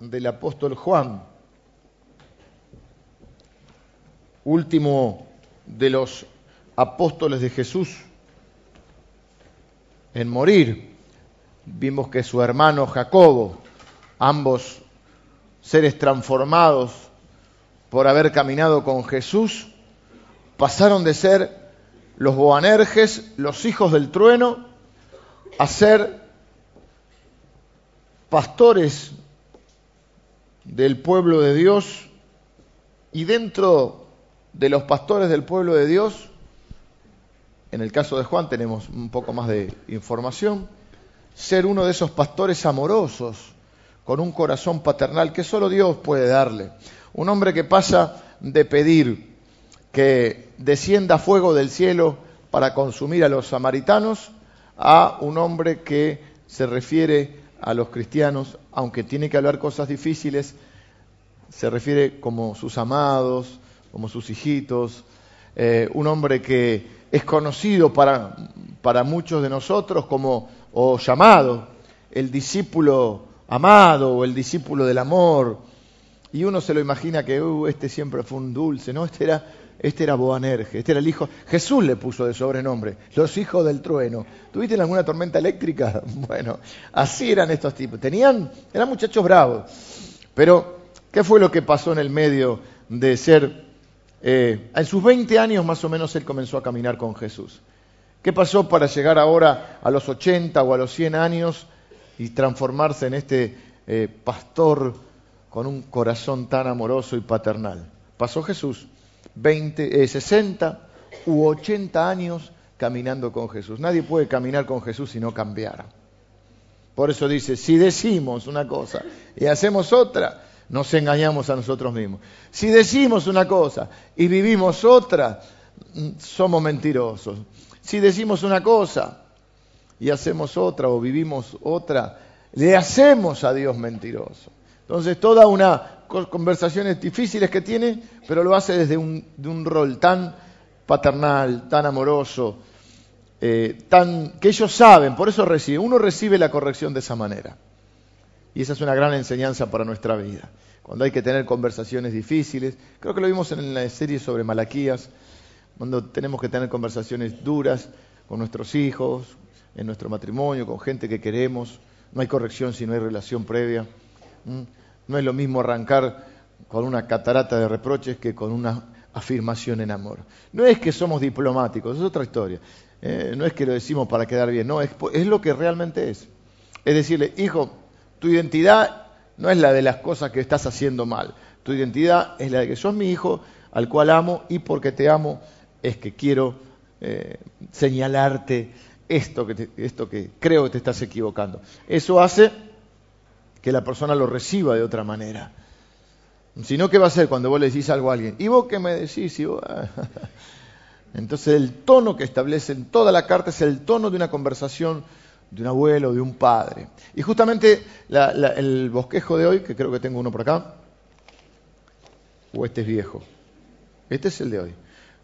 del apóstol Juan, último de los apóstoles de Jesús en morir. Vimos que su hermano Jacobo, ambos seres transformados por haber caminado con Jesús, pasaron de ser los Boanerges, los hijos del trueno, a ser pastores del pueblo de Dios y dentro de los pastores del pueblo de Dios, en el caso de Juan tenemos un poco más de información, ser uno de esos pastores amorosos, con un corazón paternal que solo Dios puede darle. Un hombre que pasa de pedir que descienda fuego del cielo para consumir a los samaritanos a un hombre que se refiere a los cristianos, aunque tiene que hablar cosas difíciles, se refiere como sus amados, como sus hijitos, eh, un hombre que es conocido para, para muchos de nosotros como, o llamado, el discípulo amado o el discípulo del amor. Y uno se lo imagina que uh, este siempre fue un dulce, ¿no? Este era este era Boanerge, este era el hijo. Jesús le puso de sobrenombre, los hijos del trueno. ¿Tuviste alguna tormenta eléctrica? Bueno, así eran estos tipos. Tenían, eran muchachos bravos. Pero, ¿qué fue lo que pasó en el medio de ser... Eh, en sus 20 años más o menos él comenzó a caminar con Jesús. ¿Qué pasó para llegar ahora a los 80 o a los 100 años y transformarse en este eh, pastor con un corazón tan amoroso y paternal? Pasó Jesús. 20, 60 eh, u 80 años caminando con Jesús. Nadie puede caminar con Jesús si no cambiara. Por eso dice, si decimos una cosa y hacemos otra, nos engañamos a nosotros mismos. Si decimos una cosa y vivimos otra, mm, somos mentirosos. Si decimos una cosa y hacemos otra o vivimos otra, le hacemos a Dios mentiroso. Entonces, toda una conversaciones difíciles que tiene, pero lo hace desde un, rol tan paternal, tan amoroso, eh, tan, que ellos saben, por eso recibe, uno recibe la corrección de esa manera. Y esa es una gran enseñanza para nuestra vida. Cuando hay que tener conversaciones difíciles, creo que lo vimos en la serie sobre Malaquías, cuando tenemos que tener conversaciones duras con nuestros hijos, en nuestro matrimonio, con gente que queremos, no hay corrección si no hay relación previa. No es lo mismo arrancar con una catarata de reproches que con una afirmación en amor. No es que somos diplomáticos, es otra historia. Eh, no es que lo decimos para quedar bien, no, es, lo que realmente es. Es decirle, hijo, tu identidad no es la de las cosas que estás haciendo mal. Tu identidad es la de que sos mi hijo, al cual amo, y porque te amo es que quiero eh, señalarte esto que, esto que creo que te estás equivocando. Eso hace que la persona lo reciba de otra manera. Si no, ¿qué va a hacer cuando vos le decís algo a alguien? ¿Y vos qué me decís? Entonces el tono que establece en toda la carta es el tono de una conversación de un abuelo, de un padre. Y justamente el bosquejo de hoy, que creo que tengo uno por acá, o este es viejo, este es el de hoy.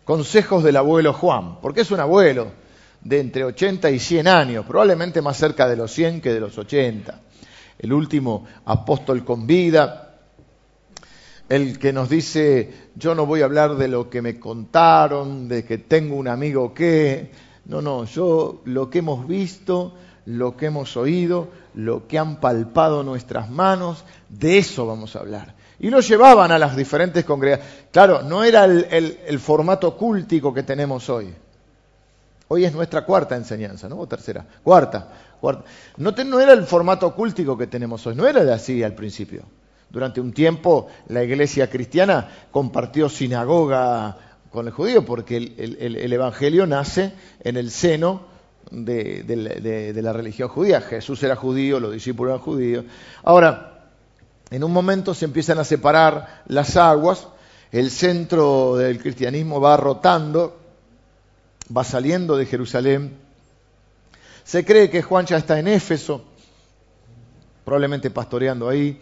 Consejos del abuelo Juan, porque es un abuelo de entre 80 y 100 años, probablemente más cerca de los 100 que de los 80 el último apóstol con vida, el que nos dice, yo no voy a hablar de lo que me contaron, de que tengo un amigo que, no, no, yo lo que hemos visto, lo que hemos oído, lo que han palpado nuestras manos, de eso vamos a hablar. Y lo llevaban a las diferentes congregaciones. Claro, no era el, el formato cúltico que tenemos hoy. Hoy es nuestra cuarta enseñanza, ¿no? O tercera. Cuarta. No, era el formato ocúltico que tenemos hoy, no era de así al principio. Durante un tiempo la iglesia cristiana compartió sinagoga con el judío porque el, evangelio nace en el seno de, la religión judía. Jesús era judío, los discípulos eran judíos. Ahora, en un momento se empiezan a separar las aguas, el centro del cristianismo va rotando, va saliendo de Jerusalén se cree que Juan ya está en Éfeso, probablemente pastoreando ahí,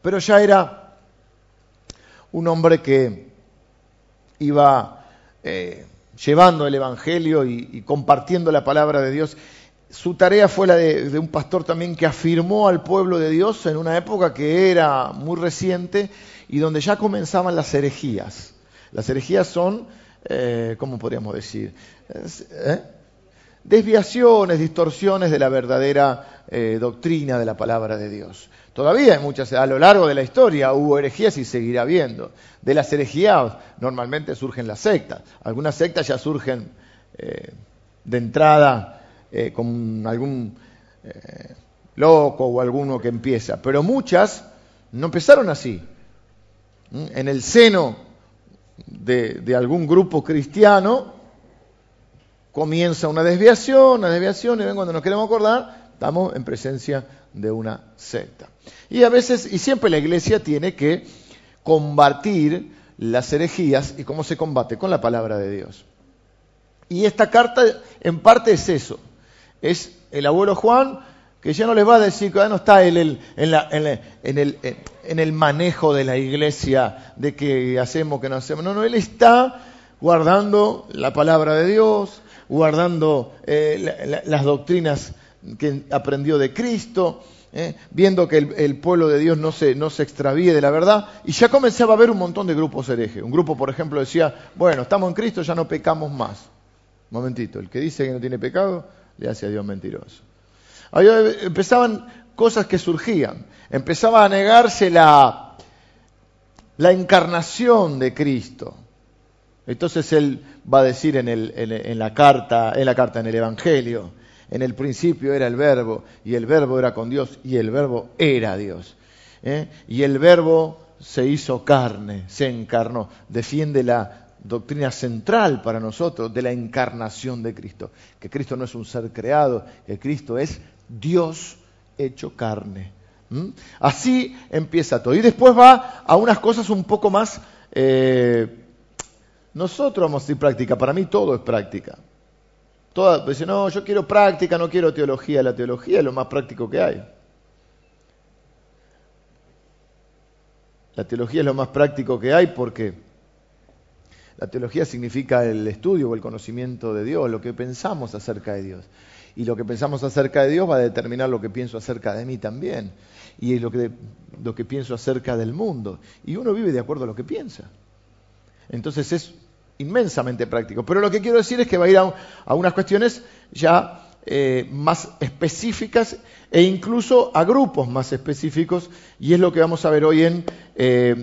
pero ya era un hombre que iba eh, llevando el Evangelio y, compartiendo la palabra de Dios su tarea fue la de, de, un pastor también que afirmó al pueblo de Dios en una época que era muy reciente y donde ya comenzaban las herejías. Las herejías son, eh, ¿cómo podríamos decir? ¿Eh? Desviaciones, distorsiones de la verdadera eh, doctrina de la palabra de Dios. Todavía hay muchas, a lo largo de la historia hubo herejías y seguirá habiendo. De las herejías normalmente surgen las sectas. Algunas sectas ya surgen eh, de entrada eh, con algún eh, loco o alguno que empieza, pero muchas no empezaron así. ¿Mm? En el seno de, algún grupo cristiano comienza una desviación, una desviación, y ven cuando nos queremos acordar, estamos en presencia de una secta. Y a veces, y siempre la iglesia tiene que combatir las herejías, ¿y cómo se combate? Con la palabra de Dios. Y esta carta en parte es eso, es el abuelo Juan que ya no les va a decir que no está él en, en, el, manejo de la iglesia, de que hacemos, que no hacemos. No, no, él está guardando la palabra de Dios, guardando eh, las doctrinas que aprendió de Cristo, eh, viendo que el, pueblo de Dios no se, no se extravíe de la verdad. Y ya comenzaba a haber un montón de grupos herejes. Un grupo, por ejemplo, decía, bueno, estamos en Cristo, ya no pecamos más. Momentito, el que dice que no tiene pecado, le hace a Dios mentiroso. Empezaban cosas que surgían. Empezaba a negarse la, la encarnación de Cristo. Entonces él va a decir en, el, en, la carta, en la carta, en el Evangelio, en el principio era el verbo, y el verbo era con Dios, y el verbo era Dios. ¿eh? Y el verbo se hizo carne, se encarnó. Defiende la doctrina central para nosotros de la encarnación de Cristo, que Cristo no es un ser creado, que Cristo es Dios hecho carne. Así empieza todo. Y después va a unas cosas un poco más... Eh, nosotros vamos a decir práctica, para mí todo es práctica. Toda, dice, no, yo quiero práctica, no quiero teología. La teología es lo más práctico que hay. La teología es lo más práctico que hay porque la teología significa el estudio o el conocimiento de Dios, lo que pensamos acerca de Dios. Y lo que pensamos acerca de Dios va a determinar lo que pienso acerca de mí también. Y lo que, lo que pienso acerca del mundo. Y uno vive de acuerdo a lo que piensa. Entonces es inmensamente práctico. Pero lo que quiero decir es que va a ir a, unas cuestiones ya eh, más específicas e incluso a grupos más específicos. Y es lo que vamos a ver hoy en eh,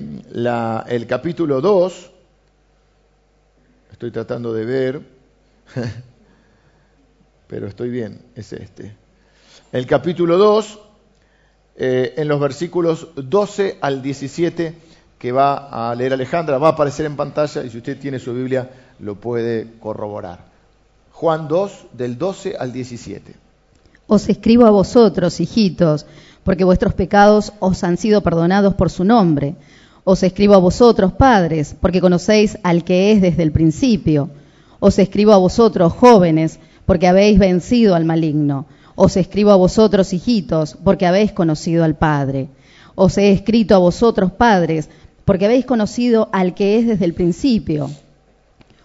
el capítulo 2 Estoy tratando de ver, pero estoy bien, es este. El capítulo 2, eh, en los versículos 12 al 17, que va a leer Alejandra, va a aparecer en pantalla y si usted tiene su Biblia lo puede corroborar. Juan 2, del 12 al 17. Os escribo a vosotros, hijitos, porque vuestros pecados os han sido perdonados por su nombre os escribo a vosotros, padres, porque conocéis al que es desde el principio. Os escribo a vosotros, jóvenes, porque habéis vencido al maligno. Os escribo a vosotros, hijitos, porque habéis conocido al Padre. Os he escrito a vosotros, padres, porque habéis conocido al que es desde el principio.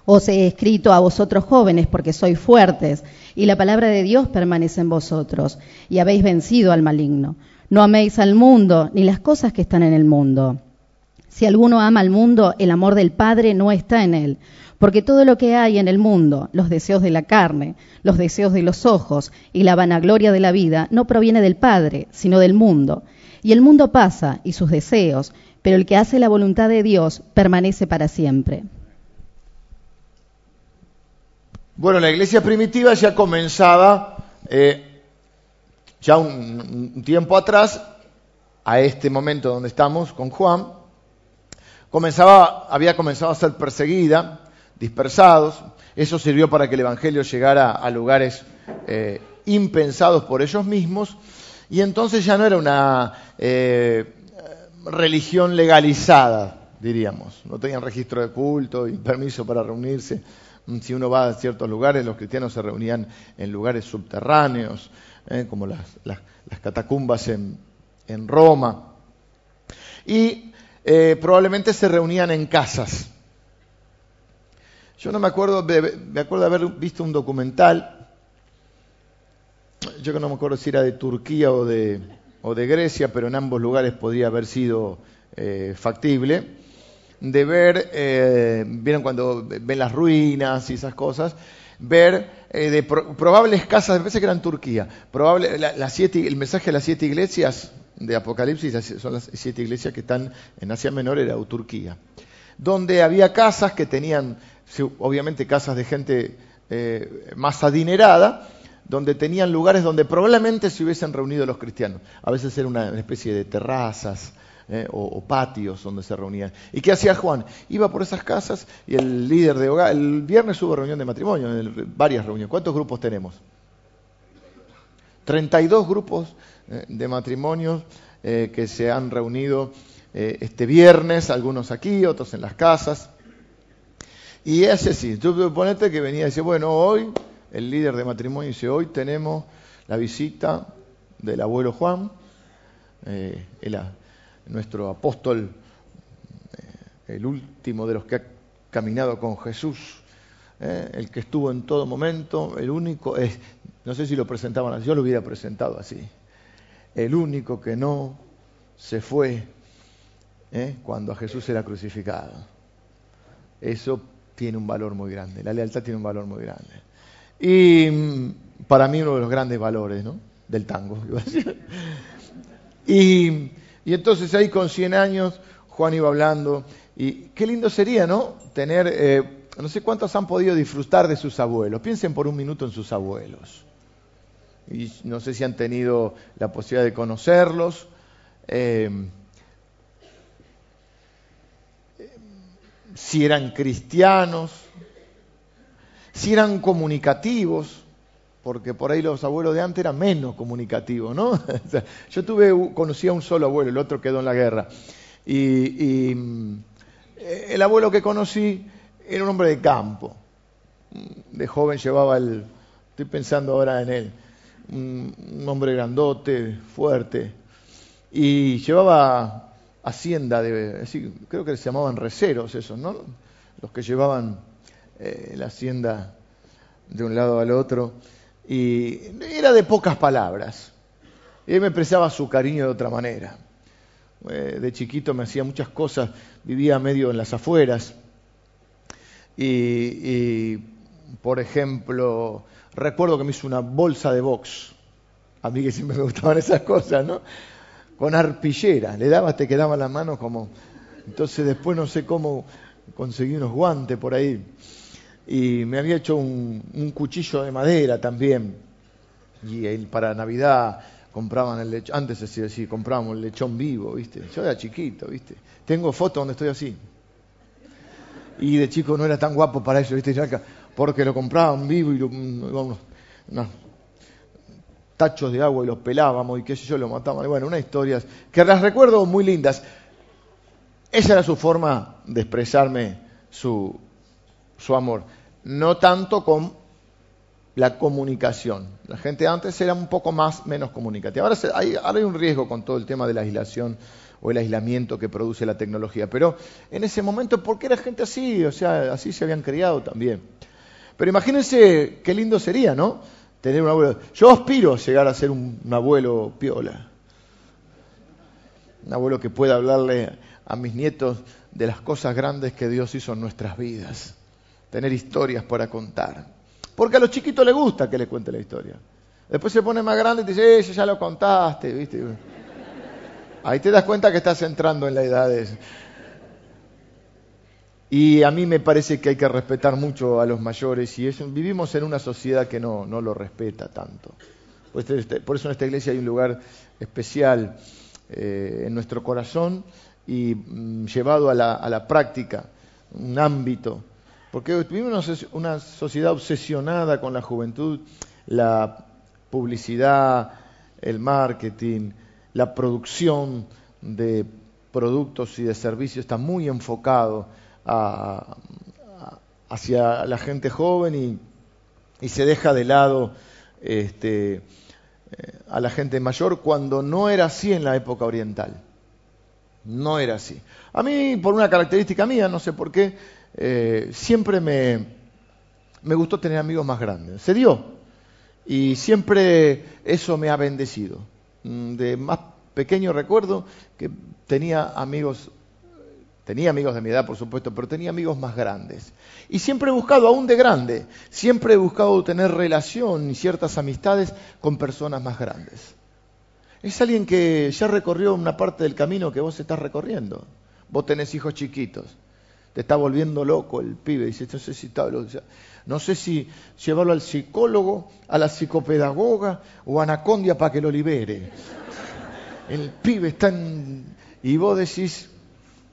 Os he escrito a vosotros jóvenes porque sois fuertes y la palabra de Dios permanece en vosotros y habéis vencido al maligno. No améis al mundo ni las cosas que están en el mundo. Si alguno ama al mundo, el amor del Padre no está en él. Porque todo lo que hay en el mundo, los deseos de la carne, los deseos de los ojos y la vanagloria de la vida, no proviene del Padre, sino del mundo. Y el mundo pasa y sus deseos, pero el que hace la voluntad de Dios permanece para siempre. Bueno, la iglesia primitiva ya comenzaba, eh, ya un tiempo atrás, a este momento donde estamos con Juan, comenzaba, había comenzado a ser perseguida, dispersados. Eso sirvió para que el Evangelio llegara a lugares eh, impensados por ellos mismos. Y entonces ya no era una eh, religión legalizada, diríamos. No tenían registro de culto y permiso para reunirse. Si uno va a ciertos lugares, los cristianos se reunían en lugares subterráneos, eh, como las, catacumbas en, Roma. Y probablemente se reunían en casas. Yo no me acuerdo, me acuerdo de haber visto un documental. Yo que no me acuerdo si era de Turquía o de, o de Grecia, pero en ambos lugares podría haber sido eh, factible, de ver, eh, vieron cuando ven las ruinas y esas cosas, ver eh, de probables casas, me parece que era en Turquía, probable, el mensaje de las siete iglesias de Apocalipsis son las siete iglesias que están en Asia Menor, era Turquía, donde había casas que tenían, obviamente casas de gente más adinerada, donde tenían lugares donde probablemente se hubiesen reunido los cristianos. A veces era una especie de terrazas eh, o, patios donde se reunían. ¿Y qué hacía Juan? Iba por esas casas y el líder de hogar, el viernes hubo reunión de matrimonio, varias reuniones. ¿Cuántos grupos tenemos? 32 grupos eh, de matrimonios eh, que se han reunido este viernes, algunos aquí, otros en las casas. Y ese sí, tú ponete que venía y dice, bueno, hoy el líder de matrimonio dice, hoy tenemos la visita del abuelo Juan, eh, nuestro apóstol, eh, el último de los que ha caminado con Jesús, eh, el que estuvo en todo momento, el único, es, no sé si lo presentaban así, yo lo hubiera presentado así, el único que no se fue cuando a Jesús era crucificado. Eso tiene un valor muy grande, la lealtad tiene un valor muy grande. Y mm, para mí uno de los grandes valores ¿no? del tango. y, y entonces ahí con 100 años Juan iba hablando y qué lindo sería, ¿no? Tener, eh, no sé cuántos han podido disfrutar de sus abuelos. Piensen por un minuto en sus abuelos. Y no sé si han tenido la posibilidad de conocerlos. Eh, si eran cristianos, si eran comunicativos, porque por ahí los abuelos de antes eran menos comunicativos, ¿no? yo tuve, conocí a un solo abuelo, el otro quedó en la guerra. Y, mm, el abuelo que conocí era un hombre de campo. De joven llevaba el, estoy pensando ahora en él, un hombre grandote, fuerte, y llevaba hacienda de, creo que se llamaban receros esos, ¿no? Los que llevaban eh, la hacienda de un lado al otro, y era de pocas palabras. Y él me expresaba su cariño de otra manera. Eh, de chiquito me hacía muchas cosas, vivía medio en las afueras. Y, por ejemplo, recuerdo que me hizo una bolsa de box. A mí que siempre me gustaban esas cosas, ¿no? Con arpillera. Le daba, te quedaba la mano como... Entonces después no sé cómo conseguí unos guantes por ahí y me había hecho un, cuchillo de madera también. Y él, para Navidad compraban el lechón, antes así, así, comprábamos el lechón vivo, ¿viste? Yo era chiquito, ¿viste? Tengo fotos donde estoy así. Y de chico no era tan guapo para eso, ¿viste? Porque lo compraban vivo y lo, unos, tachos de agua y los pelábamos y qué sé yo, lo matábamos. bueno, unas historias que las recuerdo muy lindas. Esa era su forma de expresarme su, su amor no tanto con la comunicación. La gente antes era un poco más menos comunicativa. Ahora, hay, hay un riesgo con todo el tema de la aislación o el aislamiento que produce la tecnología. Pero en ese momento, ¿por qué era gente así? O sea, así se habían criado también. Pero imagínense qué lindo sería, ¿no? Tener un abuelo. Yo aspiro a llegar a ser un, abuelo piola. Un abuelo que pueda hablarle a mis nietos de las cosas grandes que Dios hizo en nuestras vidas tener historias para contar. Porque a los chiquitos les gusta que les cuente la historia. Después se pone más grande y te dice, eh, ya lo contaste, ¿viste? Ahí te das cuenta que estás entrando en la edad de... Y a mí me parece que hay que respetar mucho a los mayores y vivimos en una sociedad que no, no lo respeta tanto. Este, por eso en esta iglesia hay un lugar especial eh, en nuestro corazón y mm, llevado a la, a la práctica, un ámbito porque vivimos una sociedad obsesionada con la juventud, la publicidad, el marketing, la producción de productos y de servicios está muy enfocado hacia la gente joven y, se deja de lado este, eh, a la gente mayor cuando no era así en la época oriental. No era así. A mí, por una característica mía, no sé por qué, eh, siempre me, me, gustó tener amigos más grandes. Se dio. Y siempre eso me ha bendecido. Mm, De más pequeño recuerdo que tenía amigos, tenía amigos de mi edad, por supuesto, pero tenía amigos más grandes. Y siempre he buscado, aún de grande, siempre he buscado tener relación y ciertas amistades con personas más grandes. Es alguien que ya recorrió una parte del camino que vos estás recorriendo. Vos tenés hijos chiquitos. Te está volviendo loco el pibe. Dice, no sé si, está, no sé si llevarlo al psicólogo, a la psicopedagoga o a Anacondia para que lo libere. El pibe está en... Y vos decís,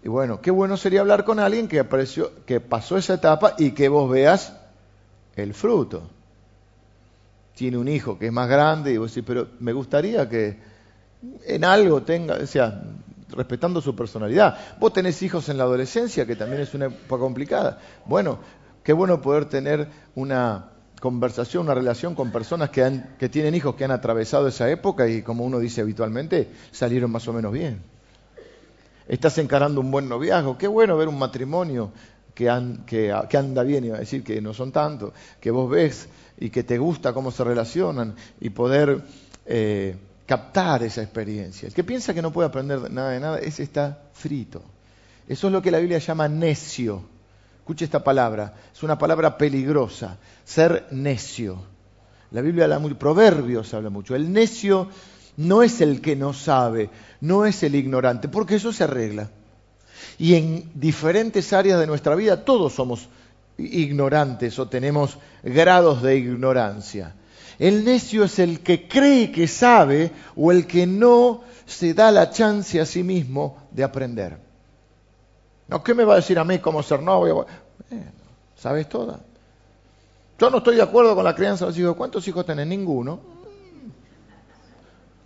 y bueno, qué bueno sería hablar con alguien que, apareció, que pasó esa etapa y que vos veas el fruto. Tiene un hijo que es más grande y vos decís, pero me gustaría que en algo tenga, o sea, respetando su personalidad. Vos tenés hijos en la adolescencia, que también es una época complicada. Bueno, qué bueno poder tener una conversación, una relación con personas que, han, que tienen hijos que han atravesado esa época y, como uno dice habitualmente, salieron más o menos bien. Estás encarando un buen noviazgo, qué bueno ver un matrimonio que, anda bien, iba a decir que no son tanto, que vos ves y que te gusta cómo se relacionan y poder... Eh, captar esa experiencia. El que piensa que no puede aprender nada de nada, ese está frito. Eso es lo que la Biblia llama necio. Escuche esta palabra, es una palabra peligrosa, ser necio. La Biblia habla muy, Proverbios habla mucho. El necio no es el que no sabe, no es el ignorante, porque eso se arregla. Y en diferentes áreas de nuestra vida todos somos ignorantes o tenemos grados de ignorancia. El necio es el que cree que sabe o el que no se da la chance a sí mismo de aprender. ¿No? ¿Qué me va a decir a mí cómo ser novio? ¿Sabes toda? Yo no estoy de acuerdo con la crianza de los hijos. ¿Cuántos hijos tenés? Ninguno.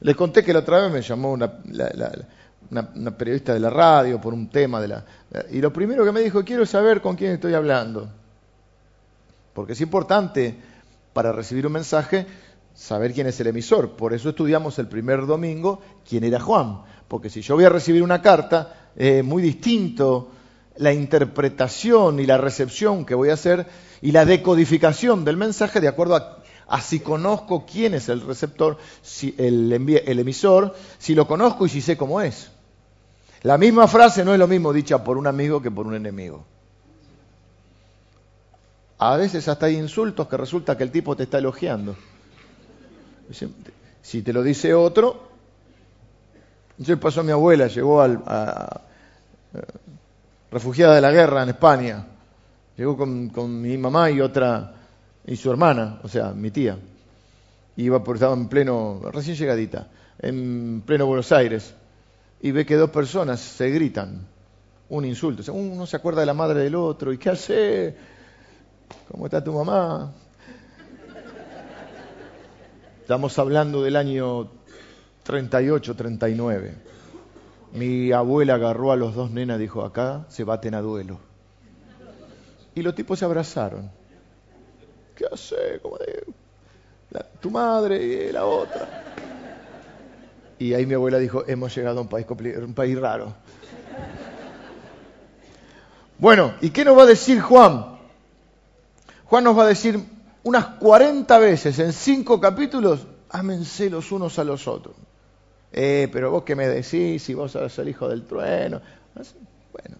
Les conté que la otra vez me llamó una, una, una, periodista de la radio por un tema de la... Y lo primero que me dijo, quiero saber con quién estoy hablando. Porque es importante para recibir un mensaje, saber quién es el emisor. Por eso estudiamos el primer domingo quién era Juan. Porque si yo voy a recibir una carta, eh, muy distinto la interpretación y la recepción que voy a hacer y la decodificación del mensaje de acuerdo a, a si conozco quién es el receptor, si el, el emisor, si lo conozco y si sé cómo es. La misma frase no es lo mismo dicha por un amigo que por un enemigo. A veces hasta hay insultos que resulta que el tipo te está elogiando. Si te lo dice otro, entonces pasó a mi abuela, llegó al, a, refugiada de la guerra en España, llegó con, mi mamá y otra, y su hermana, o sea, mi tía. Iba por, estaba en pleno, recién llegadita, en pleno Buenos Aires, y ve que dos personas se gritan un insulto. O uno se acuerda de la madre del otro, ¿y qué hace? ¿Cómo está tu mamá? Estamos hablando del año 38, 39. Mi abuela agarró a los dos nenas y dijo, acá se baten a duelo. Y los tipos se abrazaron. ¿Qué hace? ¿Cómo la, tu madre y la otra. Y ahí mi abuela dijo, hemos llegado a un país, un país raro. Bueno, ¿y qué nos va a decir Juan? Juan nos va a decir unas 40 veces en cinco capítulos, ámense los unos a los otros. Eh, pero vos qué me decís, si vos sos el hijo del trueno. Bueno,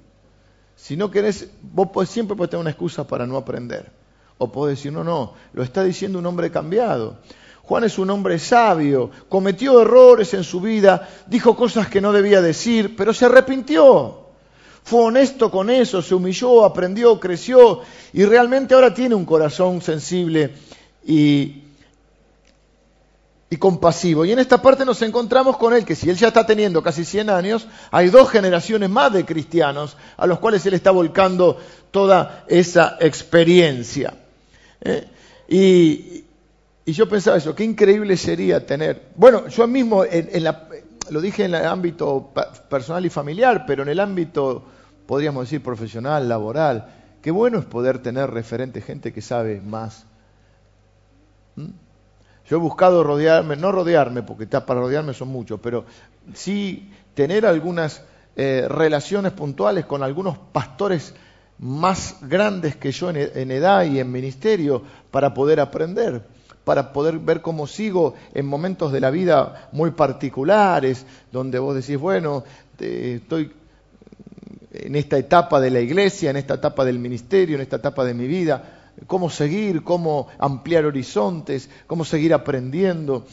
si no querés, vos siempre podés tener una excusa para no aprender. O podés decir, no, no, lo está diciendo un hombre cambiado. Juan es un hombre sabio, cometió errores en su vida, dijo cosas que no debía decir, pero se arrepintió. Fue honesto con eso, se humilló, aprendió, creció y realmente ahora tiene un corazón sensible y, y compasivo. Y en esta parte nos encontramos con él, que si él ya está teniendo casi 100 años, hay dos generaciones más de cristianos a los cuales él está volcando toda esa experiencia. ¿Eh? Y, yo pensaba eso, qué increíble sería tener, bueno, yo mismo lo dije en el ámbito personal y familiar, pero en el ámbito, podríamos decir, profesional, laboral, qué bueno es poder tener referente gente que sabe más. ¿Mm? Yo he buscado rodearme, no rodearme, porque para rodearme son muchos, pero sí tener algunas eh, relaciones puntuales con algunos pastores más grandes que yo en, en edad y en ministerio para poder aprender. para poder ver cómo sigo en momentos de la vida muy particulares, donde vos decís, bueno, estoy en esta etapa de la iglesia, en esta etapa del ministerio, en esta etapa de mi vida, cómo seguir, cómo ampliar horizontes, cómo seguir aprendiendo.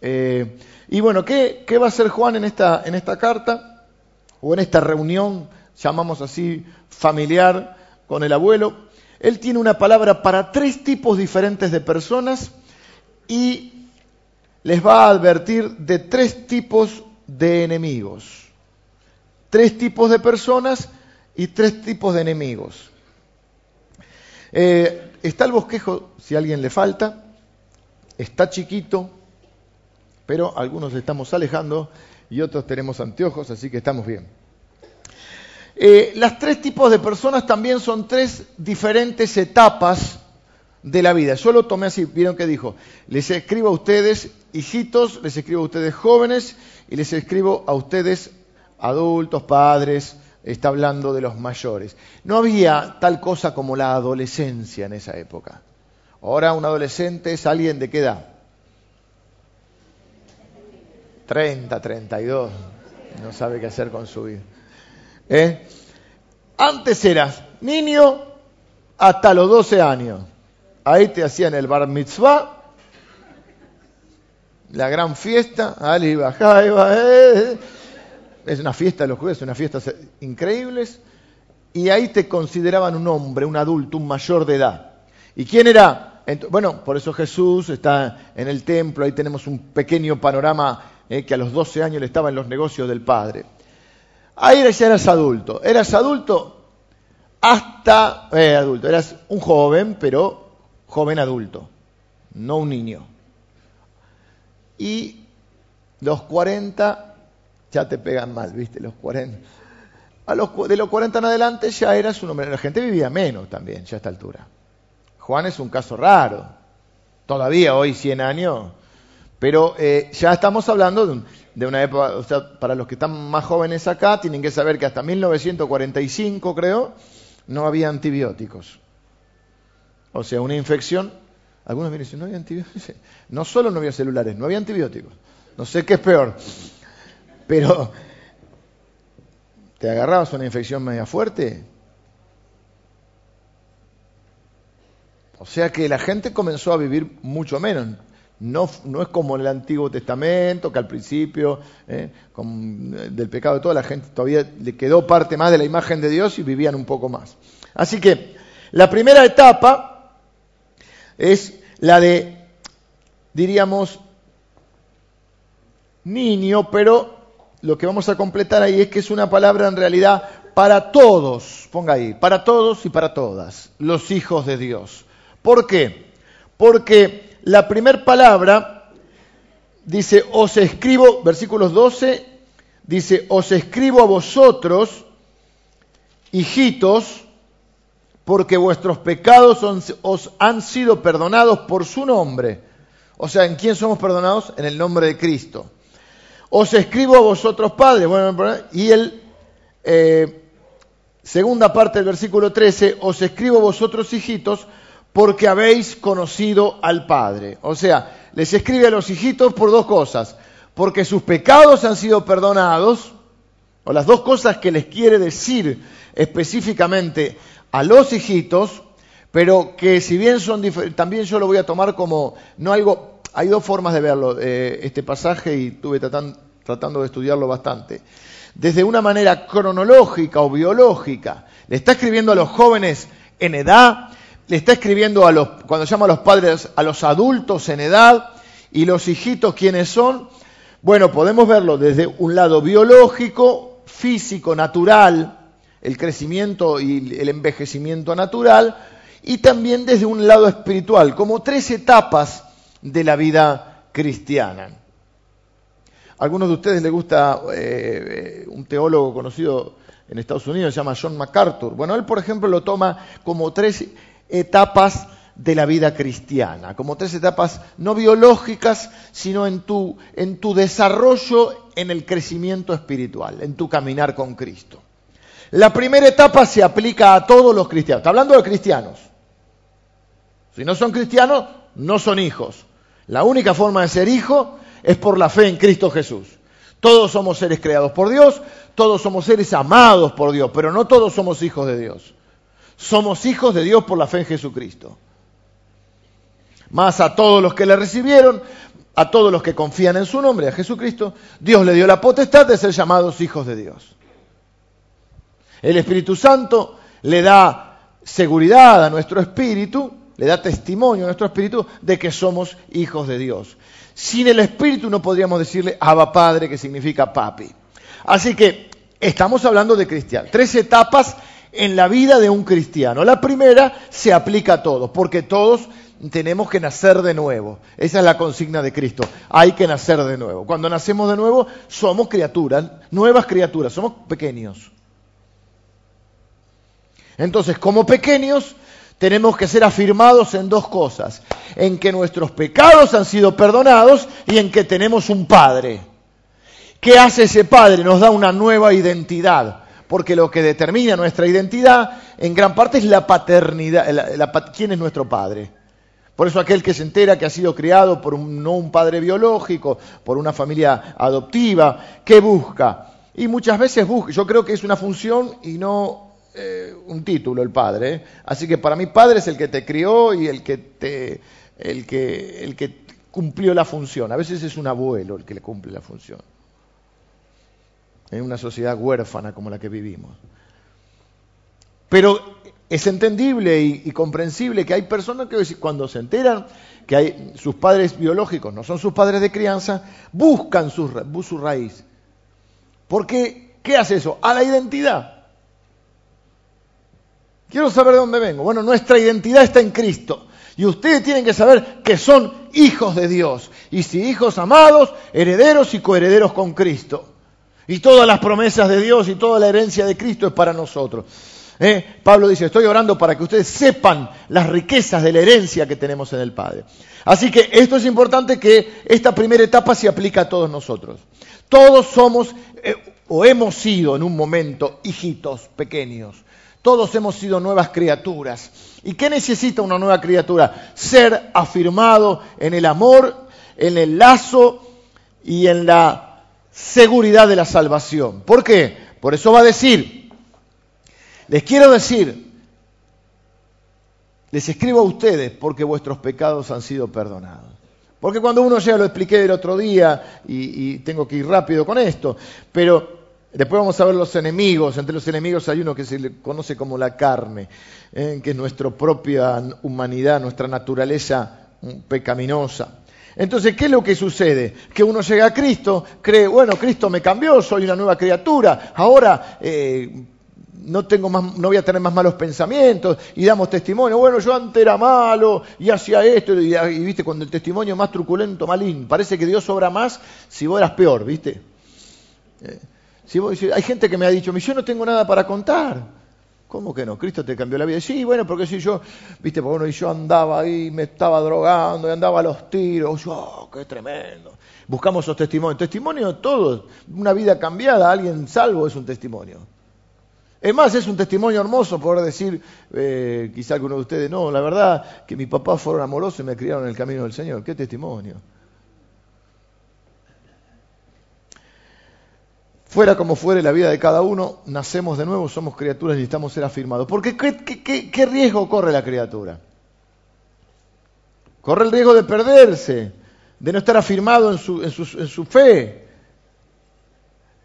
Eh, y bueno, ¿qué, va a hacer Juan en esta, en esta carta o en esta reunión, llamamos así, familiar con el abuelo? Él tiene una palabra para tres tipos diferentes de personas y les va a advertir de tres tipos de enemigos. Tres tipos de personas y tres tipos de enemigos. Eh, está el bosquejo, si a alguien le falta, está chiquito, pero algunos estamos alejando y otros tenemos anteojos, así que estamos bien. Eh, las tres tipos de personas también son tres diferentes etapas de la vida. Yo lo tomé así, vieron que dijo, les escribo a ustedes hijitos, les escribo a ustedes jóvenes y les escribo a ustedes adultos, padres, está hablando de los mayores. No había tal cosa como la adolescencia en esa época. Ahora un adolescente es alguien de qué edad? 30, 32. No sabe qué hacer con su vida. ¿Eh? Antes eras niño hasta los 12 años. Ahí te hacían el bar mitzvah, la gran fiesta, Ali eh, es una fiesta de los jueves, una fiesta increíbles, y ahí te consideraban un hombre, un adulto, un mayor de edad. ¿Y quién era? Bueno, por eso Jesús está en el templo, ahí tenemos un pequeño panorama eh, que a los 12 años le estaba en los negocios del Padre. Ahí ya eras adulto, eras adulto hasta, eh, adulto, eras un joven, pero joven adulto, no un niño. Y los 40 ya te pegan mal, ¿viste? Los 40. A los, de los 40 en adelante ya eras un hombre. La gente vivía menos también, ya a esta altura. Juan es un caso raro. Todavía hoy 100 años. Pero eh, ya estamos hablando de, de, una época, o sea, para los que están más jóvenes acá, tienen que saber que hasta 1945, creo, no había antibióticos. O sea, una infección. Algunos me dicen, no había antibióticos. No solo no había celulares, no había antibióticos. No sé qué es peor. Pero, ¿te agarrabas una infección media fuerte? O sea que la gente comenzó a vivir mucho menos. No, no es como en el Antiguo Testamento, que al principio, eh, del pecado de toda la gente todavía le quedó parte más de la imagen de Dios y vivían un poco más. Así que la primera etapa es la de, diríamos, niño, pero lo que vamos a completar ahí es que es una palabra en realidad para todos, ponga ahí, para todos y para todas, los hijos de Dios. ¿Por qué? Porque la primera palabra dice, os escribo, versículos 12, dice, os escribo a vosotros, hijitos, porque vuestros pecados os han sido perdonados por su nombre. O sea, ¿en quién somos perdonados? En el nombre de Cristo. Os escribo a vosotros padres. Bueno, y el eh, segunda parte del versículo 13, os escribo a vosotros hijitos porque habéis conocido al Padre. O sea, les escribe a los hijitos por dos cosas. Porque sus pecados han sido perdonados, o las dos cosas que les quiere decir específicamente a los hijitos, pero que si bien son diferentes, también yo lo voy a tomar como no algo hay dos formas de verlo, eh, este pasaje, y estuve tratando de estudiarlo bastante. Desde una manera cronológica o biológica, le está escribiendo a los jóvenes en edad, le está escribiendo a los, cuando llama a los padres, a los adultos en edad, y los hijitos, ¿quiénes son? Bueno, podemos verlo desde un lado biológico, físico, natural, el crecimiento y el envejecimiento natural, y también desde un lado espiritual, como tres etapas de la vida cristiana. A algunos de ustedes les gusta eh, un teólogo conocido en Estados Unidos, se llama John MacArthur. Bueno, él, por ejemplo, lo toma como tres etapas de la vida cristiana, como tres etapas no biológicas, sino en tu, en tu desarrollo en el crecimiento espiritual, en tu caminar con Cristo. La primera etapa se aplica a todos los cristianos. Está hablando de cristianos. Si no son cristianos, no son hijos. La única forma de ser hijo es por la fe en Cristo Jesús. Todos somos seres creados por Dios, todos somos seres amados por Dios, pero no todos somos hijos de Dios. Somos hijos de Dios por la fe en Jesucristo. Más a todos los que le recibieron, a todos los que confían en su nombre, a Jesucristo, Dios le dio la potestad de ser llamados hijos de Dios. El Espíritu Santo le da seguridad a nuestro espíritu, le da testimonio a nuestro espíritu de que somos hijos de Dios. Sin el espíritu no podríamos decirle Abba Padre, que significa papi. Así que estamos hablando de cristiano. Tres etapas en la vida de un cristiano. La primera se aplica a todos, porque todos tenemos que nacer de nuevo. Esa es la consigna de Cristo. Hay que nacer de nuevo. Cuando nacemos de nuevo, somos criaturas, nuevas criaturas, somos pequeños. Entonces, como pequeños, tenemos que ser afirmados en dos cosas. En que nuestros pecados han sido perdonados y en que tenemos un Padre. ¿Qué hace ese Padre? Nos da una nueva identidad. Porque lo que determina nuestra identidad en gran parte es la paternidad. ¿Quién es nuestro Padre? Por eso aquel que se entera que ha sido criado por un, no un padre biológico, por una familia adoptiva, ¿qué busca? Y muchas veces busca, yo creo que es una función y no eh, un título el padre. ¿eh? Así que para mí padre es el que te crió y el que te, el que, el que cumplió la función. A veces es un abuelo el que le cumple la función. En una sociedad huérfana como la que vivimos. Pero es entendible y, comprensible que hay personas que cuando se enteran que hay, sus padres biológicos no son sus padres de crianza, buscan su, su raíz. Porque, ¿qué hace eso? A la identidad. Quiero saber de dónde vengo. Bueno, nuestra identidad está en Cristo. Y ustedes tienen que saber que son hijos de Dios. Y si hijos amados, herederos y coherederos con Cristo. Y todas las promesas de Dios y toda la herencia de Cristo es para nosotros. ¿Eh? Pablo dice, estoy orando para que ustedes sepan las riquezas de la herencia que tenemos en el Padre. Así que esto es importante que esta primera etapa se aplica a todos nosotros. Todos somos eh, o hemos sido en un momento hijitos pequeños. Todos hemos sido nuevas criaturas. ¿Y qué necesita una nueva criatura? Ser afirmado en el amor, en el lazo y en la seguridad de la salvación. ¿Por qué? Por eso va a decir, les quiero decir, les escribo a ustedes porque vuestros pecados han sido perdonados. Porque cuando uno llega, lo expliqué el otro día y, tengo que ir rápido con esto, pero después vamos a ver los enemigos. Entre los enemigos hay uno que se le conoce como la carne, eh, que es nuestra propia humanidad, nuestra naturaleza mm, pecaminosa. Entonces, ¿qué es lo que sucede? Que uno llega a Cristo, cree, bueno, Cristo me cambió, soy una nueva criatura, ahora eh, no, tengo más, no voy a tener más malos pensamientos y damos testimonio. Bueno, yo antes era malo y hacía esto y, viste, cuando el testimonio es más truculento, malín, parece que Dios obra más si vos eras peor, viste. Eh, si hay gente que me ha dicho, yo no tengo nada para contar. ¿Cómo que no? Cristo te cambió la vida. Sí, bueno, porque si yo, viste, porque bueno, y yo andaba ahí, me estaba drogando y andaba a los tiros, oh, qué tremendo. Buscamos esos testimonios. Testimonio todos. Una vida cambiada, alguien salvo es un testimonio. Es más, es un testimonio hermoso poder decir, eh, quizá alguno de ustedes, no, la verdad que mis papás fueron amorosos y me criaron en el camino del Señor. ¿Qué testimonio? Fuera como fuere la vida de cada uno, nacemos de nuevo, somos criaturas y necesitamos ser afirmados. Porque ¿qué, riesgo corre la criatura? Corre el riesgo de perderse, de no estar afirmado en su, en su fe,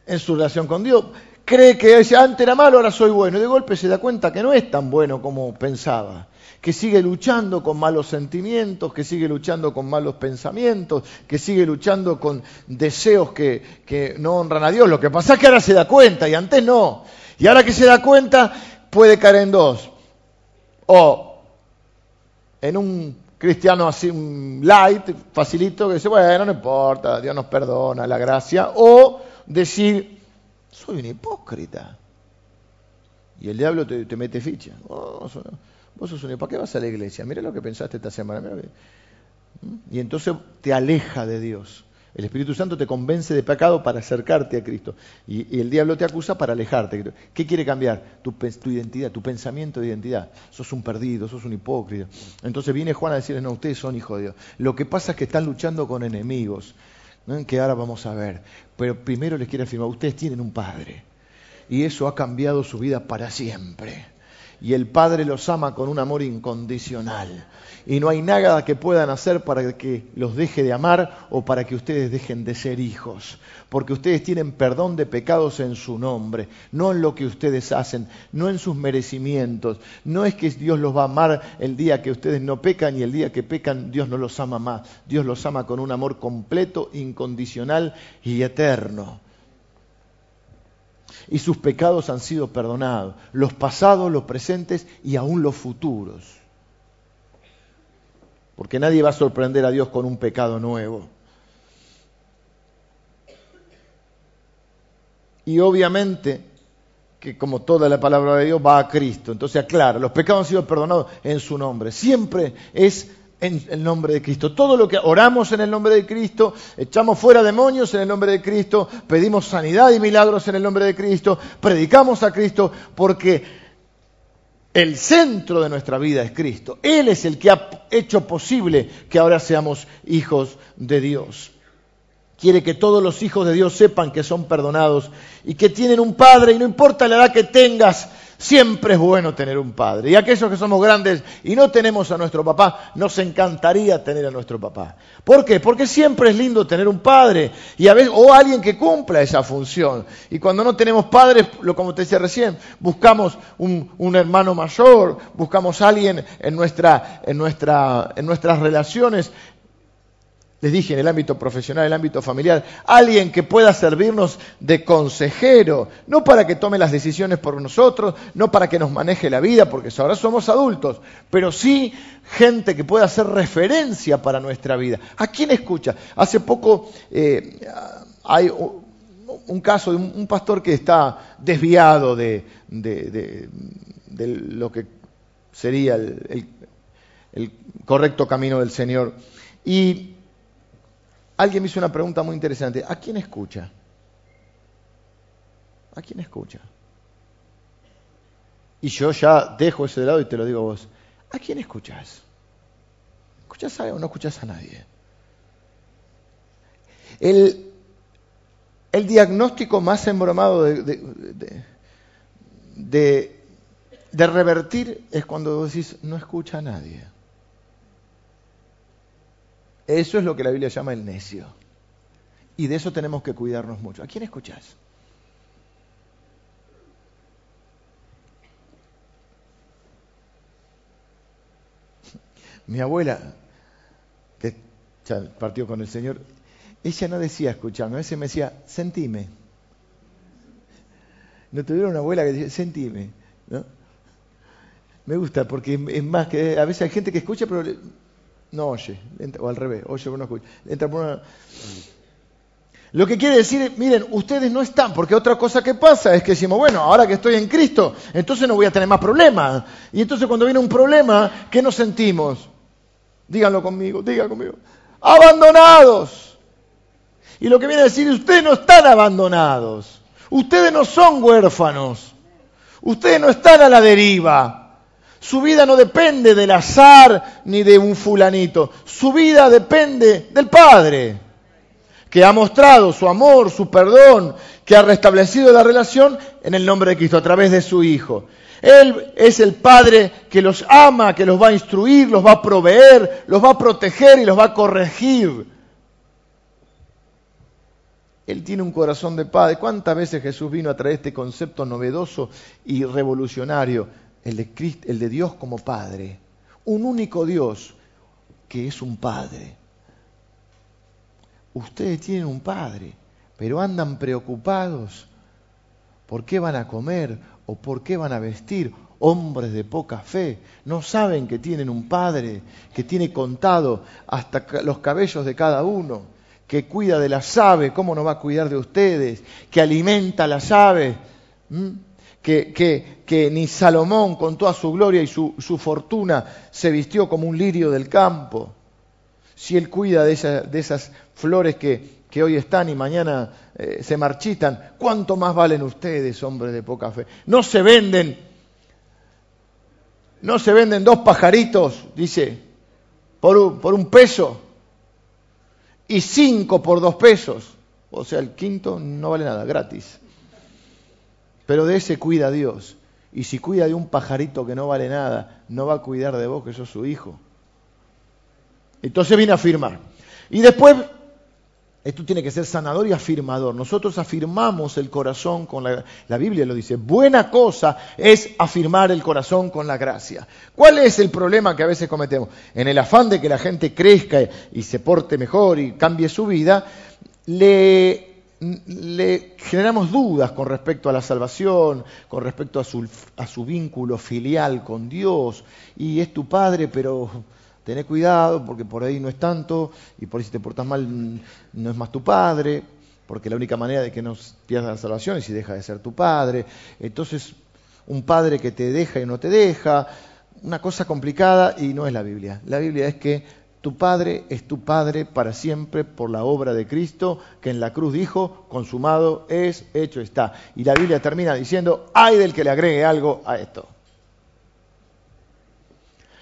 en su relación con Dios cree que antes era malo, ahora soy bueno. Y de golpe se da cuenta que no es tan bueno como pensaba. Que sigue luchando con malos sentimientos, que sigue luchando con malos pensamientos, que sigue luchando con deseos que, que no honran a Dios. Lo que pasa es que ahora se da cuenta y antes no. Y ahora que se da cuenta puede caer en dos. O en un cristiano así, un light, facilito, que dice, bueno, no importa, Dios nos perdona, la gracia. O decir, soy un hipócrita. Y el diablo te, mete ficha. Oh, vos sos un ¿Para qué vas a la iglesia? Mira lo que pensaste esta semana. ¿Mm? Y entonces te aleja de Dios. El Espíritu Santo te convence de pecado para acercarte a Cristo. Y, el diablo te acusa para alejarte. ¿Qué quiere cambiar? Tu, identidad, tu pensamiento de identidad. Sos un perdido, sos un hipócrita. Entonces viene Juan a decirles, no, ustedes son hijos de Dios. Lo que pasa es que están luchando con enemigos, que ahora vamos a ver. Pero primero les quiero afirmar, ustedes tienen un Padre. Y eso ha cambiado su vida para siempre y el Padre los ama con un amor incondicional. Y no hay nada que puedan hacer para que los deje de amar o para que ustedes dejen de ser hijos. Porque ustedes tienen perdón de pecados en su nombre, no en lo que ustedes hacen, no en sus merecimientos. No es que Dios los va a amar el día que ustedes no pecan y el día que pecan Dios no los ama más. Dios los ama con un amor completo, incondicional y eterno y sus pecados han sido perdonados, los pasados, los presentes y aún los futuros. Porque nadie va a sorprender a Dios con un pecado nuevo. Y obviamente que como toda la palabra de Dios va a Cristo. Entonces aclara, los pecados han sido perdonados en su nombre. Siempre es en el nombre de Cristo. Todo lo que oramos en el nombre de Cristo, echamos fuera demonios en el nombre de Cristo, pedimos sanidad y milagros en el nombre de Cristo, predicamos a Cristo, porque el centro de nuestra vida es Cristo. Él es el que ha hecho posible que ahora seamos hijos de Dios. Quiere que todos los hijos de Dios sepan que son perdonados y que tienen un Padre y no importa la edad que tengas, Siempre es bueno tener un padre. Y aquellos que somos grandes y no tenemos a nuestro papá, nos encantaría tener a nuestro papá. ¿Por qué? Porque siempre es lindo tener un padre y a veces, o alguien que cumpla esa función. Y cuando no tenemos padres, lo como te decía recién, buscamos un, un hermano mayor, buscamos a alguien en, nuestra, en, nuestra, en nuestras relaciones les dije, en el ámbito profesional, en el ámbito familiar, alguien que pueda servirnos de consejero, no para que tome las decisiones por nosotros, no para que nos maneje la vida, porque ahora somos adultos, pero sí gente que pueda ser referencia para nuestra vida. ¿A quién escucha? Hace poco eh, hay un caso de un pastor que está desviado de, lo que sería el, el correcto camino del Señor. Y Alguien me hizo una pregunta muy interesante. ¿A quién escucha? ¿A quién escucha? Y yo ya dejo ese de lado y te lo digo a vos. ¿A quién escuchas? ¿Escuchas a o no escuchas a nadie? El, el diagnóstico más embromado de, de revertir es cuando vos decís, no escucha a nadie. Eso es lo que la Biblia llama el necio. Y de eso tenemos que cuidarnos mucho. ¿A quién escuchás? Mi abuela, que partió con el Señor, ella no decía escucharme, a veces me decía, sentime. No tuvieron una abuela que decía, sentime. ¿no? Me gusta porque es más que a veces hay gente que escucha, pero no oye, o al revés, oye pero no. Entra por una... Lo que quiere decir, miren, ustedes no están, porque otra cosa que pasa es que decimos, bueno, ahora que estoy en Cristo, entonces no voy a tener más problemas. Y entonces cuando viene un problema, ¿qué nos sentimos? Díganlo conmigo, díganlo conmigo. Abandonados. Y lo que viene a decir, ustedes no están abandonados. Ustedes no son huérfanos. Ustedes no están a la deriva. Su vida no depende del azar ni de un fulanito. Su vida depende del Padre, que ha mostrado su amor, su perdón, que ha restablecido la relación en el nombre de Cristo a través de su Hijo. Él es el Padre que los ama, que los va a instruir, los va a proveer, los va a proteger y los va a corregir. Él tiene un corazón de Padre. ¿Cuántas veces Jesús vino a traer este concepto novedoso y revolucionario? El de, el de Dios como Padre, un único Dios que es un Padre. Ustedes tienen un Padre, pero andan preocupados por qué van a comer o por qué van a vestir. Hombres de poca fe, no saben que tienen un Padre que tiene contado hasta los cabellos de cada uno, que cuida de las aves, ¿cómo no va a cuidar de ustedes? Que alimenta a las aves que, ni Salomón con toda su gloria y su, fortuna se vistió como un lirio del campo, si Él cuida de, de esas flores que, que hoy están y mañana eh, se marchitan, ¿cuánto más valen ustedes, hombres de poca fe? No se venden, no se venden dos pajaritos, dice, por un peso y cinco por dos pesos. O sea, el quinto no vale nada, gratis. Pero de ese cuida Dios. Y si cuida de un pajarito que no vale nada, no va a cuidar de vos, que sos su hijo. Entonces viene a afirmar. Y después, esto tiene que ser sanador y afirmador. Nosotros afirmamos el corazón con la, la Biblia lo dice. Buena cosa es afirmar el corazón con la gracia. ¿Cuál es el problema que a veces cometemos? En el afán de que la gente crezca y se porte mejor y cambie su vida, le le generamos dudas con respecto a la salvación, con respecto a su, a su, vínculo filial con Dios. Y es tu padre, pero tené cuidado porque por ahí no es tanto, y por ahí si te portas mal no es más tu padre, porque la única manera de que no pierdas la salvación es si deja de ser tu padre. Entonces, un padre que te deja y no te deja, una cosa complicada y no es la Biblia. La Biblia es que tu Padre es tu Padre para siempre por la obra de Cristo, que en la cruz dijo, consumado es, hecho está. Y la Biblia termina diciendo, ay del que le agregue algo a esto.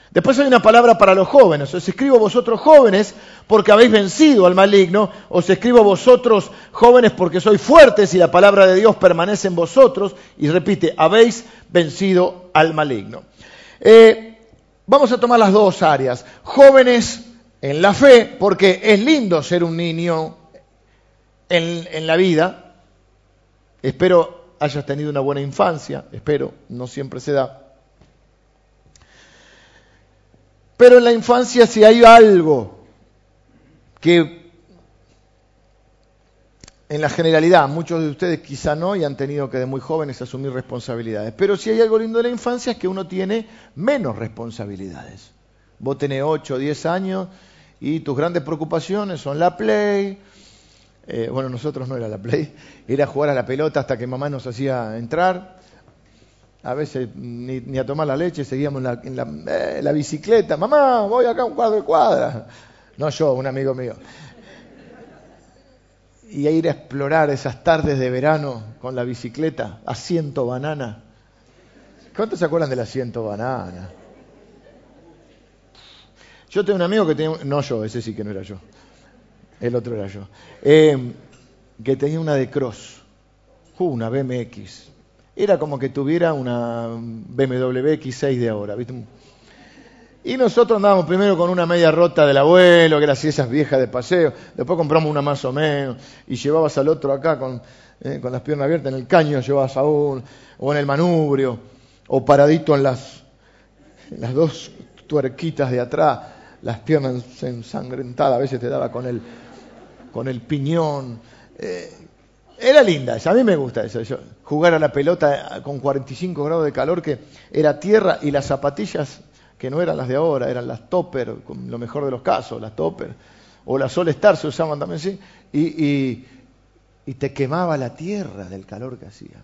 Después hay una palabra para los jóvenes. Os escribo vosotros jóvenes porque habéis vencido al maligno. Os escribo vosotros jóvenes porque sois fuertes y la palabra de Dios permanece en vosotros. Y repite, habéis vencido al maligno. Eh, vamos a tomar las dos áreas. Jóvenes en la fe, porque es lindo ser un niño en, la vida. Espero hayas tenido una buena infancia, espero, no siempre se da. Pero en la infancia si hay algo que en la generalidad, muchos de ustedes quizá no y han tenido que de muy jóvenes asumir responsabilidades, pero si hay algo lindo de la infancia es que uno tiene menos responsabilidades. Vos tenés 8 o 10 años y tus grandes preocupaciones son la play. Eh, bueno, nosotros no era la play, era jugar a la pelota hasta que mamá nos hacía entrar. A veces ni, a tomar la leche, seguíamos en, la, eh, la, bicicleta. Mamá, voy acá a un cuadro de cuadra. No yo, un amigo mío. Y a ir a explorar esas tardes de verano con la bicicleta, asiento banana. ¿Cuántos se acuerdan del asiento banana? Yo tengo un amigo que tenía, no yo, ese sí que no era yo, el otro era yo, eh, que tenía una de cross, una BMX. Era como que tuviera una BMW X6 de ahora, ¿viste? Y nosotros andábamos primero con una media rota del abuelo, que era así esas viejas de paseo, después compramos una más o menos, y llevabas al otro acá con, eh, con las piernas abiertas. En el caño, llevabas a uno, o en el manubrio, o paradito en las, en las dos tuerquitas de atrás las piernas ensangrentadas, a veces te daba con el, con el piñón. Eh, era linda esa, a mí me gusta eso. jugar a la pelota con 45 grados de calor, que era tierra, y las zapatillas, que no eran las de ahora, eran las topper, con lo mejor de los casos, las topper, o las Sol Star se usaban también así, y, y te quemaba la tierra del calor que hacía.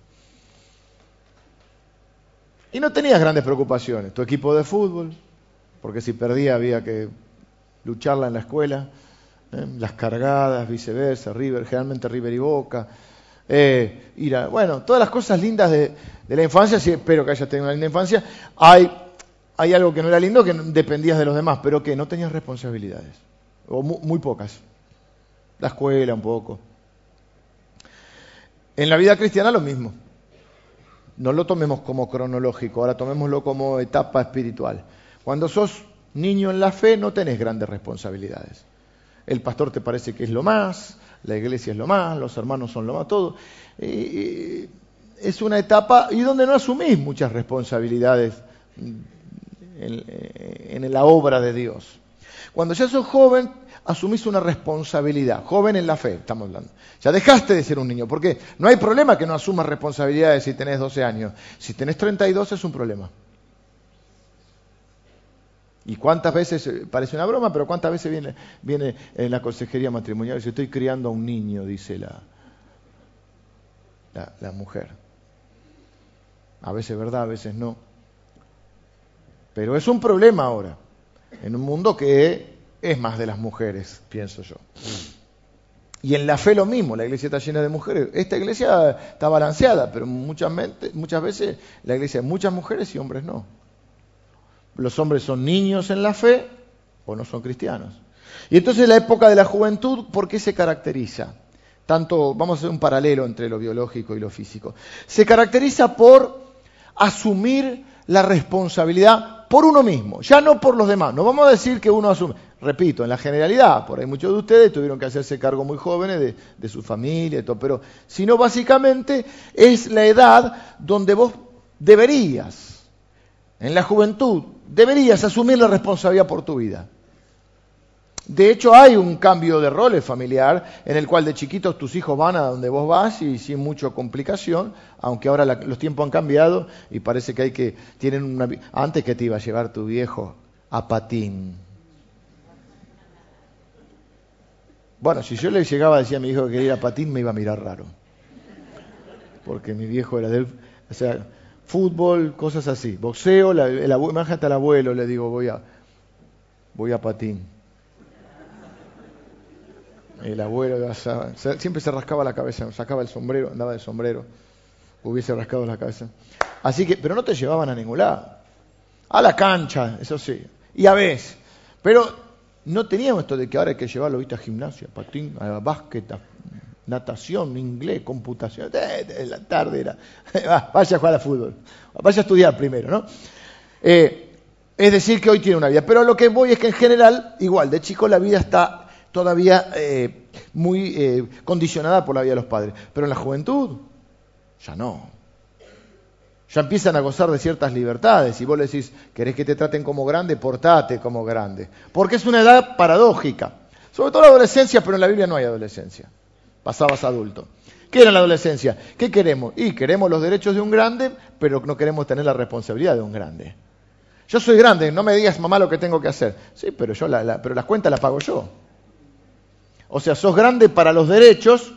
Y no tenías grandes preocupaciones. Tu equipo de fútbol, porque si perdía había que lucharla en la escuela, ¿eh? las cargadas, viceversa, River, generalmente River y Boca, eh, ir a, bueno, todas las cosas lindas de, la infancia, sí, espero que hayas tenido una linda infancia, hay, hay algo que no era lindo, que dependías de los demás, pero que no tenías responsabilidades, o muy pocas, la escuela un poco. En la vida cristiana lo mismo. No lo tomemos como cronológico, ahora tomémoslo como etapa espiritual. Cuando sos niño en la fe no tenés grandes responsabilidades. El pastor te parece que es lo más, la iglesia es lo más, los hermanos son lo más, todo. es una etapa y donde no asumís muchas responsabilidades en, en la obra de Dios. Cuando ya sos joven, asumís una responsabilidad. Joven en la fe, estamos hablando. Ya dejaste de ser un niño, porque no hay problema que no asumas responsabilidades si tenés 12 años. Si tenés 32 es un problema. ¿Y cuántas veces, eh, parece una broma, pero cuántas veces viene, viene en la consejería matrimonial y dice, estoy criando a un niño, dice la, la, mujer. A veces verdad, a veces no. Pero es un problema ahora, en un mundo que es más de las mujeres, pienso yo. Y en la fe lo mismo, la iglesia está llena de mujeres. Esta iglesia está balanceada, pero muchas, muchas veces la iglesia hay muchas mujeres y hombres no. Los hombres son niños en la fe o no son cristianos. Y entonces la época de la juventud, ¿por qué se caracteriza? Tanto, vamos a hacer un paralelo entre lo biológico y lo físico. Se caracteriza por asumir la responsabilidad por uno mismo, ya no por los demás. No vamos a decir que uno asume, repito, en la generalidad, por ahí muchos de ustedes tuvieron que hacerse cargo muy jóvenes de, su familia y todo, pero sino básicamente es la edad donde vos deberías, en la juventud, deberías asumir la responsabilidad por tu vida. De hecho, hay un cambio de roles familiar en el cual de chiquitos tus hijos van a donde vos vas y sin mucha complicación, aunque ahora los tiempos han cambiado y parece que hay que tienen una antes que te iba a llevar tu viejo a patín. Bueno, si yo le llegaba a decir a mi hijo que quería ir a patín, me iba a mirar raro. Porque mi viejo era del, o sea, fútbol, cosas así, boxeo, la, el, hasta el abuelo le digo, voy a voy a patín. El abuelo siempre se rascaba la cabeza, sacaba el sombrero, andaba de sombrero, hubiese rascado la cabeza. Así que, pero no te llevaban a ningún lado. A la cancha, eso sí. Y a veces. Pero no teníamos esto de que ahora hay que llevarlo ¿viste, a gimnasia, patín, a básquet, natación, inglés, computación. De, la tarde era. vaya a jugar a fútbol. Vaya a estudiar primero, ¿no? Eh, es decir, que hoy tiene una vida. Pero lo que voy es que en general, igual, de chico la vida está todavía eh, muy eh, condicionada por la vida de los padres. Pero en la juventud, ya no. Ya empiezan a gozar de ciertas libertades. Y vos le decís, ¿querés que te traten como grande? Portate como grande. Porque es una edad paradójica. Sobre todo la adolescencia, pero en la Biblia no hay adolescencia. Pasabas adulto. ¿Qué era la adolescencia? ¿Qué queremos? Y queremos los derechos de un grande, pero no queremos tener la responsabilidad de un grande. Yo soy grande, no me digas mamá lo que tengo que hacer. Sí, pero yo pero las cuentas las pago yo. O sea, sos grande para los derechos,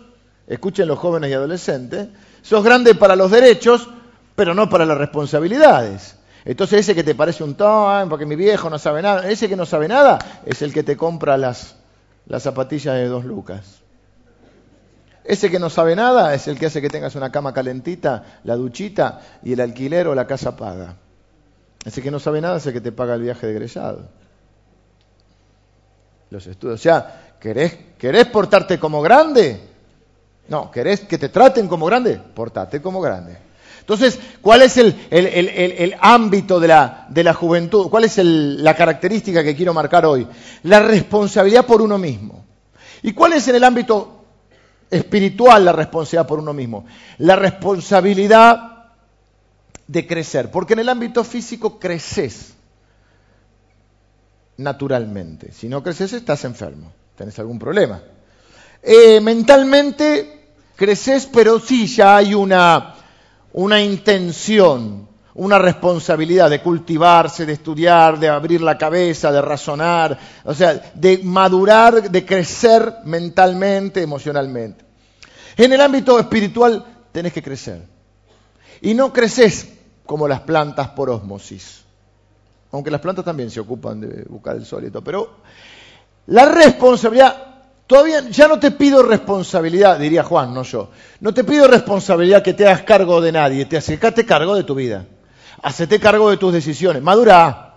escuchen los jóvenes y adolescentes, sos grande para los derechos, pero no para las responsabilidades. Entonces ese que te parece un ton, porque mi viejo no sabe nada, ese que no sabe nada es el que te compra las, las zapatillas de dos lucas. Ese que no sabe nada es el que hace que tengas una cama calentita, la duchita y el alquiler o la casa paga. Ese que no sabe nada es el que te paga el viaje de egresado. Los estudios. O sea, ¿Querés, portarte como grande? No, ¿querés que te traten como grande? Portate como grande. Entonces, ¿cuál es el, ámbito de la, de la, juventud? ¿Cuál es la característica que quiero marcar hoy? La responsabilidad por uno mismo. ¿Y cuál es en el ámbito espiritual la responsabilidad por uno mismo? La responsabilidad de crecer. Porque en el ámbito físico creces naturalmente. Si no creces, estás enfermo tenés algún problema. Eh, mentalmente creces, pero sí ya hay una, una intención, una responsabilidad de cultivarse, de estudiar, de abrir la cabeza, de razonar, o sea, de madurar, de crecer mentalmente, emocionalmente. En el ámbito espiritual tenés que crecer. Y no creces como las plantas por osmosis. Aunque las plantas también se ocupan de buscar el sol y todo. Pero la responsabilidad, todavía ya no te pido responsabilidad, diría Juan, no yo. No te pido responsabilidad que te hagas cargo de nadie, te acercate cargo de tu vida. Hacete cargo de tus decisiones. Madura.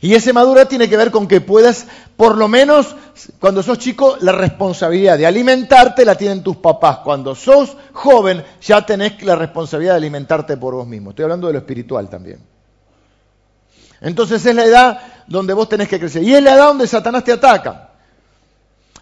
Y ese madura tiene que ver con que puedas, por lo menos cuando sos chico, la responsabilidad de alimentarte la tienen tus papás. Cuando sos joven, ya tenés la responsabilidad de alimentarte por vos mismo. Estoy hablando de lo espiritual también. Entonces es la edad donde vos tenés que crecer. Y es la edad donde Satanás te ataca.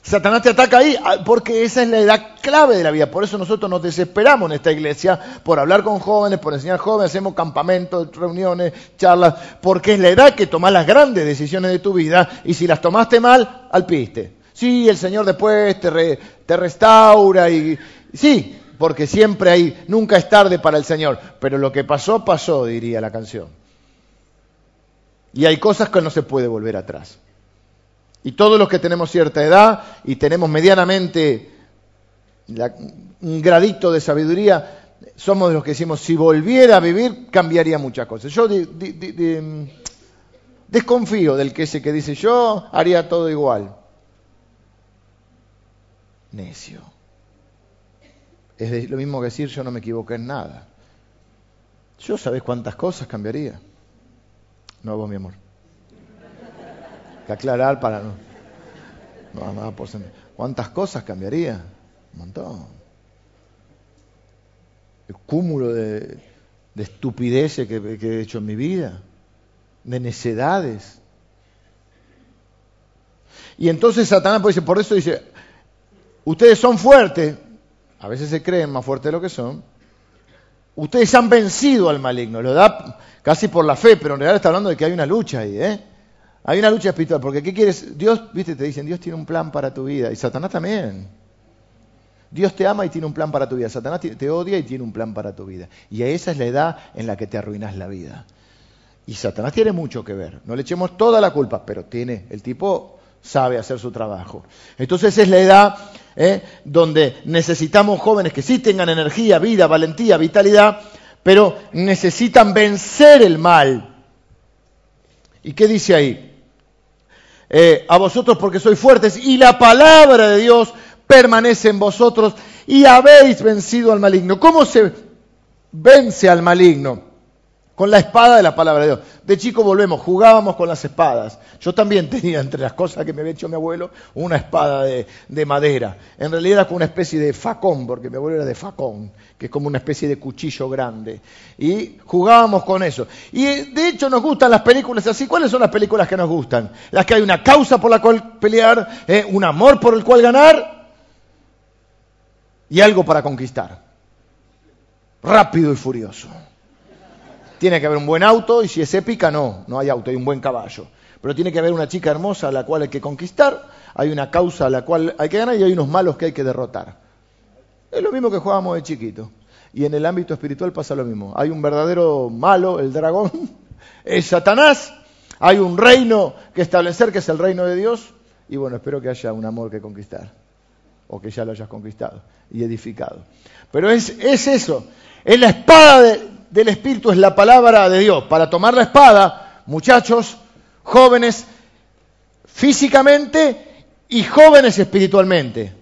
Satanás te ataca ahí ah, porque esa es la edad clave de la vida. Por eso nosotros nos desesperamos en esta iglesia por hablar con jóvenes, por enseñar jóvenes, hacemos campamentos, reuniones, charlas, porque es la edad que tomás las grandes decisiones de tu vida y si las tomaste mal, al piste. Sí, el Señor después te, te restaura y sí, porque siempre hay, nunca es tarde para el Señor. Pero lo que pasó, pasó, diría la canción. Y hay cosas que no se puede volver atrás. Y todos los que tenemos cierta edad y tenemos medianamente un gradito de sabiduría, somos de los que decimos, si volviera a vivir, cambiaría muchas cosas. Yo desconfío del que ese que dice, yo haría todo igual. necio. Es lo mismo que decir yo no me equivoqué en nada. Yo sabés cuántas cosas cambiaría. No vos, mi amor. Que aclarar para no. No, nada por ¿Cuántas cosas cambiaría? Un montón. El cúmulo de, de estupideces que, he hecho en mi vida, de necedades. Y entonces Satanás pues, por eso dice, ustedes son fuertes, a veces se creen más fuertes de lo que son, ustedes han vencido al maligno, lo da casi por la fe, pero en realidad está hablando de que hay una lucha ahí, ¿eh? Hay una lucha espiritual, porque ¿qué quieres? Dios, viste, te dicen, Dios tiene un plan para tu vida, y Satanás también. Dios te ama y tiene un plan para tu vida, Satanás te odia y tiene un plan para tu vida. Y esa es la edad en la que te arruinas la vida. Y Satanás tiene mucho que ver, no le echemos toda la culpa, pero tiene, el tipo sabe hacer su trabajo. Entonces es la edad ¿eh? donde necesitamos jóvenes que sí tengan energía, vida, valentía, vitalidad, pero necesitan vencer el mal. ¿Y qué dice ahí? Eh, a vosotros porque sois fuertes y la palabra de Dios permanece en vosotros y habéis vencido al maligno. ¿Cómo se vence al maligno? Con la espada de la palabra de Dios. De chico volvemos, jugábamos con las espadas. Yo también tenía entre las cosas que me había hecho mi abuelo una espada de, madera. En realidad era como una especie de facón, porque mi abuelo era de facón, que es como una especie de cuchillo grande. Y jugábamos con eso. Y de hecho nos gustan las películas así. ¿Cuáles son las películas que nos gustan? Las que hay una causa por la cual pelear, eh, un amor por el cual ganar y algo para conquistar. Rápido y furioso. Tiene que haber un buen auto y si es épica, no, no hay auto, hay un buen caballo. Pero tiene que haber una chica hermosa a la cual hay que conquistar, hay una causa a la cual hay que ganar y hay unos malos que hay que derrotar. Es lo mismo que jugábamos de chiquito. Y en el ámbito espiritual pasa lo mismo. Hay un verdadero malo, el dragón, es Satanás. Hay un reino que establecer, que es el reino de Dios. Y bueno, espero que haya un amor que conquistar. O que ya lo hayas conquistado y edificado. Pero es, es eso. Es la espada de, del Espíritu es la palabra de Dios. Para tomar la espada, muchachos, jóvenes, físicamente y jóvenes espiritualmente.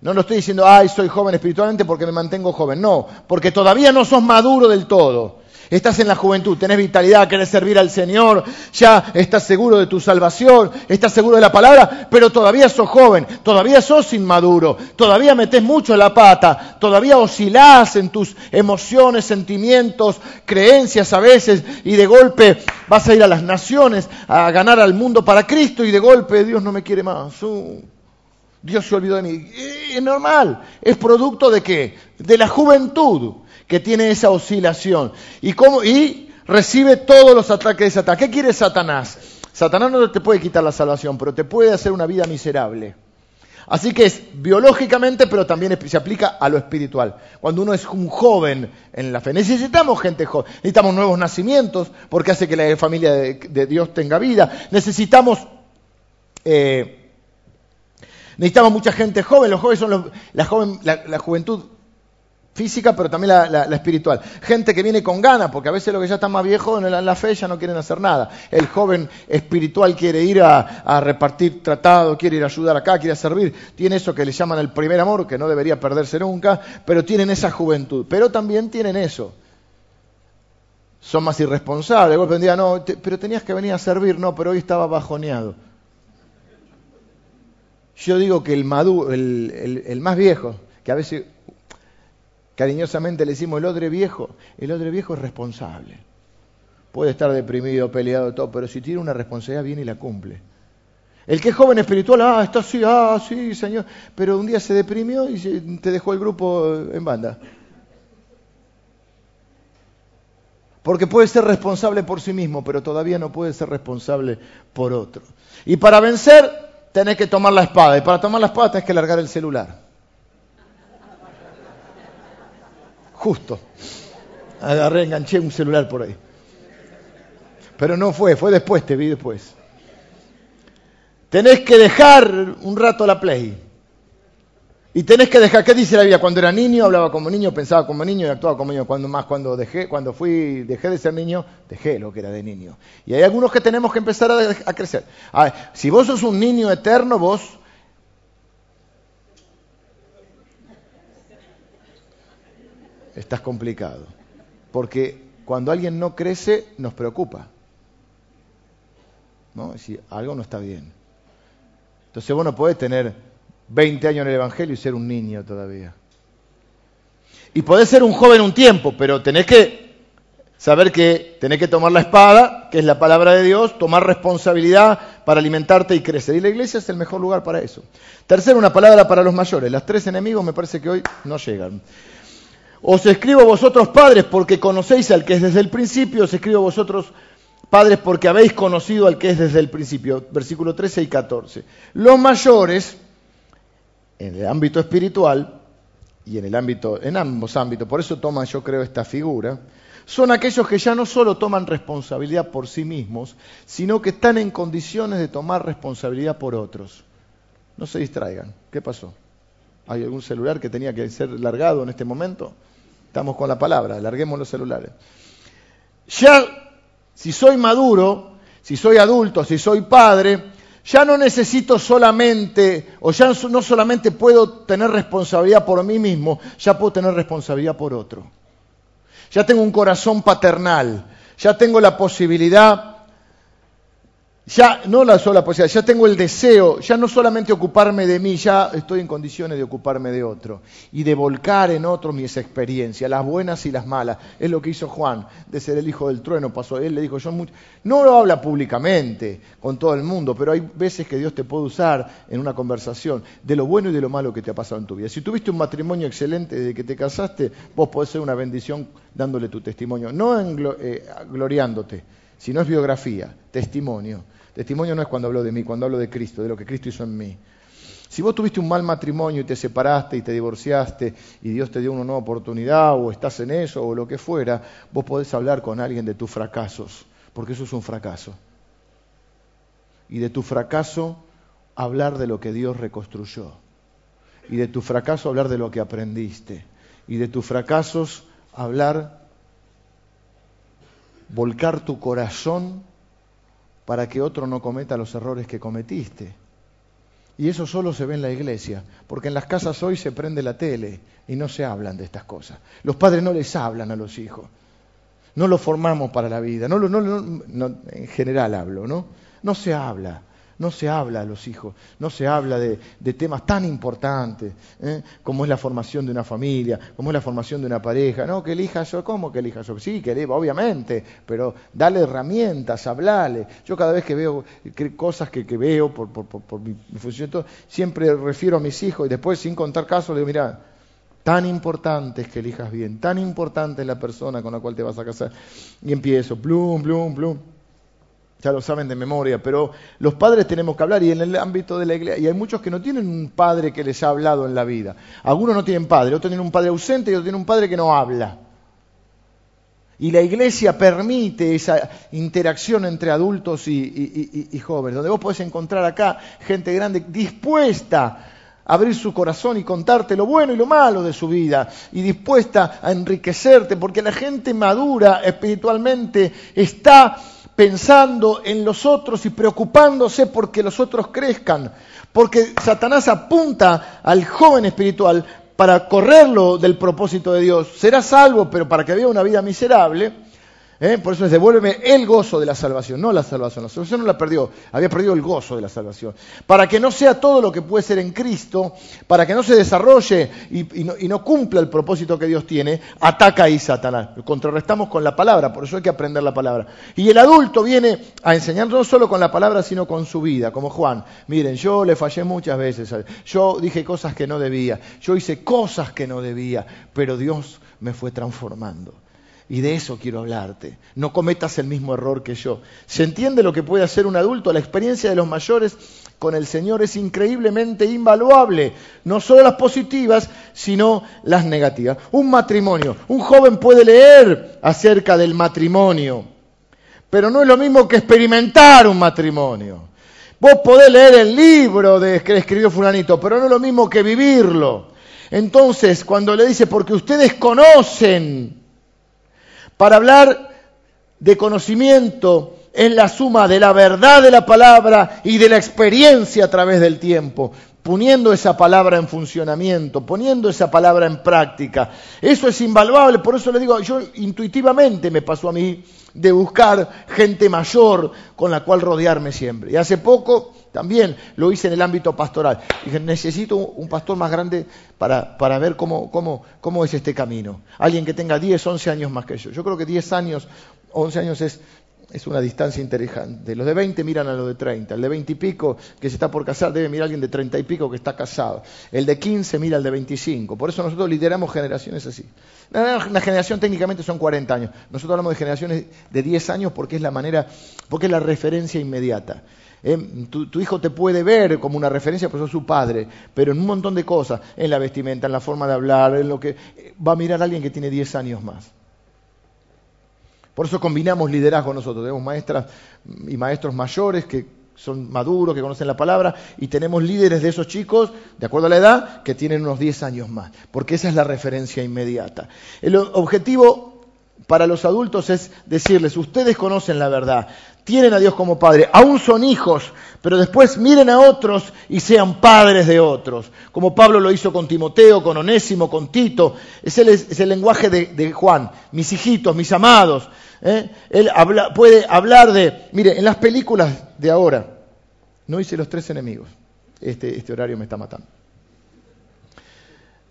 No lo estoy diciendo, ay, soy joven espiritualmente porque me mantengo joven. No, porque todavía no sos maduro del todo. Estás en la juventud, tenés vitalidad, querés servir al Señor, ya estás seguro de tu salvación, estás seguro de la palabra, pero todavía sos joven, todavía sos inmaduro, todavía metés mucho la pata, todavía oscilás en tus emociones, sentimientos, creencias a veces, y de golpe vas a ir a las naciones a ganar al mundo para Cristo y de golpe Dios no me quiere más. Uh, Dios se olvidó de mí. Es normal, es producto de qué? De la juventud que tiene esa oscilación. ¿Y, cómo? y recibe todos los ataques de Satanás. ¿Qué quiere Satanás? Satanás no te puede quitar la salvación, pero te puede hacer una vida miserable. Así que es biológicamente, pero también se aplica a lo espiritual. Cuando uno es un joven en la fe, necesitamos gente joven, necesitamos nuevos nacimientos, porque hace que la familia de, Dios tenga vida. Necesitamos, eh, necesitamos mucha gente joven. Los jóvenes son joven, la juventud física, pero también la, espiritual. Gente que viene con ganas, porque a veces los que ya están más viejos en la, fe ya no quieren hacer nada. El joven espiritual quiere ir a, repartir tratado, quiere ir a ayudar acá, quiere servir. Tiene eso que le llaman el primer amor, que no debería perderse nunca, pero tienen esa juventud. Pero también tienen eso. Son más irresponsables. Golpe día, no, pero tenías que venir a servir, no, pero hoy estaba bajoneado. Yo digo que el, maduro, el más viejo, que a veces Cariñosamente le decimos el odre viejo. El odre viejo es responsable. Puede estar deprimido, peleado, todo, pero si tiene una responsabilidad viene y la cumple. El que es joven espiritual, ah, está así, ah, sí, señor, pero un día se deprimió y te dejó el grupo en banda. Porque puede ser responsable por sí mismo, pero todavía no puede ser responsable por otro. Y para vencer, tenés que tomar la espada. Y para tomar la espada tenés que largar el celular. Justo. Agarré, enganché un celular por ahí. Pero no fue, fue después, te vi después. Tenés que dejar un rato la play. Y tenés que dejar, ¿qué dice la Biblia? Cuando era niño, hablaba como niño, pensaba como niño y actuaba como niño. Cuando más, cuando dejé, cuando fui, dejé de ser niño, dejé lo que era de niño. Y hay algunos que tenemos que empezar a, crecer. si vos sos un niño eterno, vos estás complicado. Porque cuando alguien no crece, nos preocupa. ¿No? Decir, algo no está bien. Entonces vos no podés tener 20 años en el Evangelio y ser un niño todavía. Y podés ser un joven un tiempo, pero tenés que saber que tenés que tomar la espada, que es la palabra de Dios, tomar responsabilidad para alimentarte y crecer. Y la iglesia es el mejor lugar para eso. Tercero, una palabra para los mayores. Las tres enemigos me parece que hoy no llegan. Os escribo vosotros padres porque conocéis al que es desde el principio, os escribo vosotros padres porque habéis conocido al que es desde el principio. Versículo 13 y 14. Los mayores, en el ámbito espiritual y en el ámbito, en ambos ámbitos, por eso toman yo creo esta figura, son aquellos que ya no solo toman responsabilidad por sí mismos, sino que están en condiciones de tomar responsabilidad por otros. No se distraigan. ¿Qué pasó? ¿Hay algún celular que tenía que ser largado en este momento? Estamos con la palabra, larguemos los celulares. Ya, si soy maduro, si soy adulto, si soy padre, ya no necesito solamente, o ya no solamente puedo tener responsabilidad por mí mismo, ya puedo tener responsabilidad por otro. Ya tengo un corazón paternal, ya tengo la posibilidad ya no la sola posibilidad, ya tengo el deseo, ya no solamente ocuparme de mí, ya estoy en condiciones de ocuparme de otro y de volcar en otro mis experiencias, las buenas y las malas. Es lo que hizo Juan, de ser el hijo del trueno, pasó, él le dijo, yo no lo habla públicamente con todo el mundo, pero hay veces que Dios te puede usar en una conversación de lo bueno y de lo malo que te ha pasado en tu vida. Si tuviste un matrimonio excelente desde que te casaste, vos podés ser una bendición dándole tu testimonio, no en eh, gloriándote, sino es biografía, testimonio Testimonio no es cuando hablo de mí, cuando hablo de Cristo, de lo que Cristo hizo en mí. Si vos tuviste un mal matrimonio y te separaste y te divorciaste y Dios te dio una nueva oportunidad o estás en eso o lo que fuera, vos podés hablar con alguien de tus fracasos, porque eso es un fracaso. Y de tu fracaso hablar de lo que Dios reconstruyó. Y de tu fracaso hablar de lo que aprendiste. Y de tus fracasos hablar, volcar tu corazón para que otro no cometa los errores que cometiste. Y eso solo se ve en la iglesia, porque en las casas hoy se prende la tele y no se hablan de estas cosas. Los padres no les hablan a los hijos, no los formamos para la vida, no, no, en general hablo, ¿no? No se habla. No se habla a los hijos, no se habla de, temas tan importantes ¿eh? como es la formación de una familia, como es la formación de una pareja. No, que elija yo, ¿cómo que elija yo? Sí, que obviamente, pero dale herramientas, hablale. Yo cada vez que veo cosas que, veo por, mi, función, siempre refiero a mis hijos y después, sin contar casos, le digo, mira, tan importante es que elijas bien, tan importante es la persona con la cual te vas a casar. Y empiezo, blum, blum, blum ya lo saben de memoria, pero los padres tenemos que hablar y en el ámbito de la iglesia, y hay muchos que no tienen un padre que les ha hablado en la vida. Algunos no tienen padre, otros tienen un padre ausente y otros tienen un padre que no habla. Y la iglesia permite esa interacción entre adultos y, jóvenes, donde vos podés encontrar acá gente grande dispuesta a abrir su corazón y contarte lo bueno y lo malo de su vida, y dispuesta a enriquecerte, porque la gente madura espiritualmente está pensando en los otros y preocupándose porque los otros crezcan. Porque Satanás apunta al joven espiritual para correrlo del propósito de Dios. Será salvo, pero para que viva una vida miserable. ¿Eh? Por eso es devuélveme el gozo de la salvación, no la salvación. La salvación no la perdió, había perdido el gozo de la salvación. Para que no sea todo lo que puede ser en Cristo, para que no se desarrolle y, no, cumpla el propósito que Dios tiene, ataca ahí Satanás. Contrarrestamos con la palabra, por eso hay que aprender la palabra. Y el adulto viene a enseñar no solo con la palabra, sino con su vida, como Juan. Miren, yo le fallé muchas veces, yo dije cosas que no debía, yo hice cosas que no debía, pero Dios me fue transformando. Y de eso quiero hablarte. No cometas el mismo error que yo. ¿Se entiende lo que puede hacer un adulto? La experiencia de los mayores con el Señor es increíblemente invaluable. No solo las positivas, sino las negativas. Un matrimonio. Un joven puede leer acerca del matrimonio. Pero no es lo mismo que experimentar un matrimonio. Vos podés leer el libro de, que escribió Fulanito, pero no es lo mismo que vivirlo. Entonces, cuando le dice, porque ustedes conocen para hablar de conocimiento es la suma de la verdad de la palabra y de la experiencia a través del tiempo. Poniendo esa palabra en funcionamiento, poniendo esa palabra en práctica. Eso es invaluable, por eso le digo, yo intuitivamente me pasó a mí de buscar gente mayor con la cual rodearme siempre. Y hace poco también lo hice en el ámbito pastoral. Dije, necesito un pastor más grande para, para ver cómo, cómo, cómo es este camino. Alguien que tenga 10, 11 años más que yo. Yo creo que 10 años, 11 años es, es una distancia interesante. Los de 20 miran a los de 30. El de 20 y pico que se está por casar debe mirar a alguien de 30 y pico que está casado. El de 15 mira al de 25. Por eso nosotros lideramos generaciones así. Una generación técnicamente son 40 años. Nosotros hablamos de generaciones de 10 años porque es la manera, porque es la referencia inmediata. Eh, tu, hijo te puede ver como una referencia, pues sos su padre, pero en un montón de cosas, en la vestimenta, en la forma de hablar, en lo que va a mirar a alguien que tiene 10 años más. Por eso combinamos liderazgo nosotros. Tenemos maestras y maestros mayores que son maduros, que conocen la palabra, y tenemos líderes de esos chicos, de acuerdo a la edad, que tienen unos 10 años más, porque esa es la referencia inmediata. El objetivo para los adultos es decirles, ustedes conocen la verdad, tienen a Dios como Padre, aún son hijos, pero después miren a otros y sean padres de otros, como Pablo lo hizo con Timoteo, con Onésimo, con Tito, es el, es el lenguaje de, Juan, mis hijitos, mis amados. ¿Eh? Él puede hablar de, mire, en las películas de ahora, no hice los tres enemigos, este, este horario me está matando.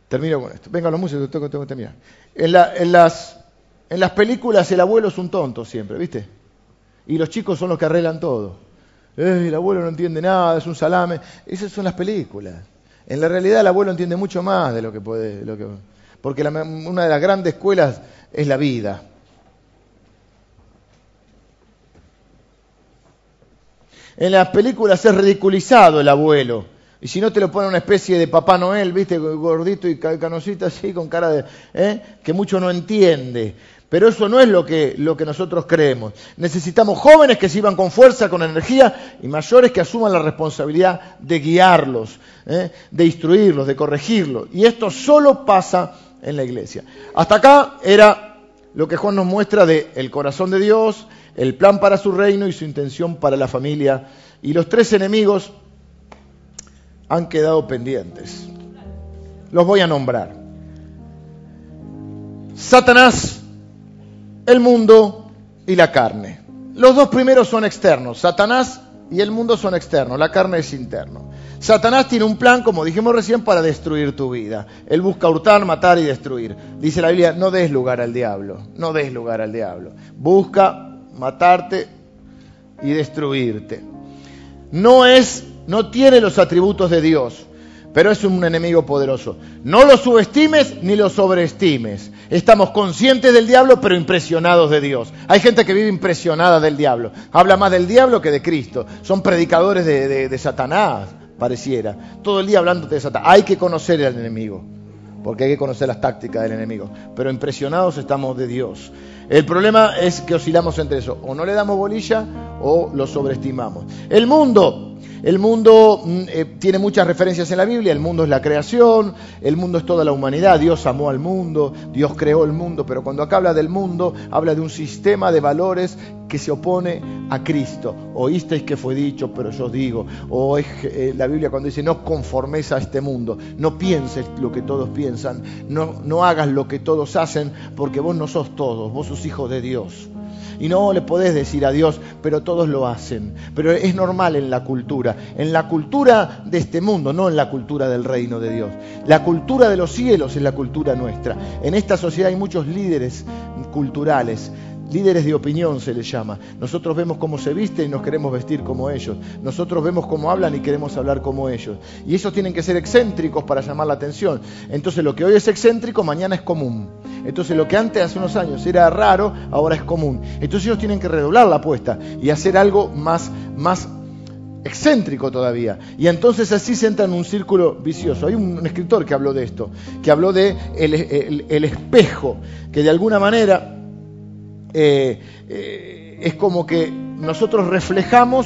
Termino con esto. Venga, los músicos, tengo, tengo que terminar. En, en, las, en las películas el abuelo es un tonto siempre, ¿viste? Y los chicos son los que arreglan todo. el abuelo no entiende nada, es un salame. Esas son las películas. En la realidad el abuelo entiende mucho más de lo que puede... Porque una de las grandes escuelas es la vida. En las películas es ridiculizado el abuelo. Y si no te lo pone una especie de Papá Noel, viste, gordito y canosito así, con cara de... ¿eh? que mucho no entiende. Pero eso no es lo que, lo que nosotros creemos. Necesitamos jóvenes que sirvan con fuerza, con energía, y mayores que asuman la responsabilidad de guiarlos, ¿eh? de instruirlos, de corregirlos. Y esto solo pasa en la iglesia. Hasta acá era lo que Juan nos muestra de el corazón de Dios, el plan para su reino y su intención para la familia. Y los tres enemigos han quedado pendientes. Los voy a nombrar. Satanás el mundo y la carne. Los dos primeros son externos, Satanás y el mundo son externos, la carne es interno. Satanás tiene un plan, como dijimos recién, para destruir tu vida. Él busca hurtar, matar y destruir. Dice la Biblia, no des lugar al diablo, no des lugar al diablo. Busca matarte y destruirte. No es, no tiene los atributos de Dios pero es un enemigo poderoso. No lo subestimes ni lo sobreestimes. Estamos conscientes del diablo, pero impresionados de Dios. Hay gente que vive impresionada del diablo. Habla más del diablo que de Cristo. Son predicadores de, Satanás, pareciera. Todo el día hablando de Satanás. Hay que conocer al enemigo, porque hay que conocer las tácticas del enemigo. Pero impresionados estamos de Dios. El problema es que oscilamos entre eso. O no le damos bolilla o lo sobreestimamos. El mundo el mundo mm, eh, tiene muchas referencias en la Biblia, el mundo es la creación, el mundo es toda la humanidad, Dios amó al mundo, Dios creó el mundo, pero cuando acá habla del mundo, habla de un sistema de valores que se opone a Cristo. Oísteis que fue dicho, pero yo digo, o es eh, la Biblia cuando dice, no conformes a este mundo, no pienses lo que todos piensan, no, no hagas lo que todos hacen, porque vos no sos todos, vos sos hijos de Dios. Y no le podés decir a Dios, pero todos lo hacen. Pero es normal en la cultura, en la cultura de este mundo, no en la cultura del reino de Dios. La cultura de los cielos es la cultura nuestra. En esta sociedad hay muchos líderes culturales Líderes de opinión se les llama. Nosotros vemos cómo se visten y nos queremos vestir como ellos. Nosotros vemos cómo hablan y queremos hablar como ellos. Y esos tienen que ser excéntricos para llamar la atención. Entonces lo que hoy es excéntrico, mañana es común. Entonces lo que antes, hace unos años, era raro, ahora es común. Entonces ellos tienen que redoblar la apuesta y hacer algo más, más excéntrico todavía. Y entonces así se entra en un círculo vicioso. Hay un, escritor que habló de esto, que habló de el espejo, que de alguna manera eh, eh, es como que nosotros reflejamos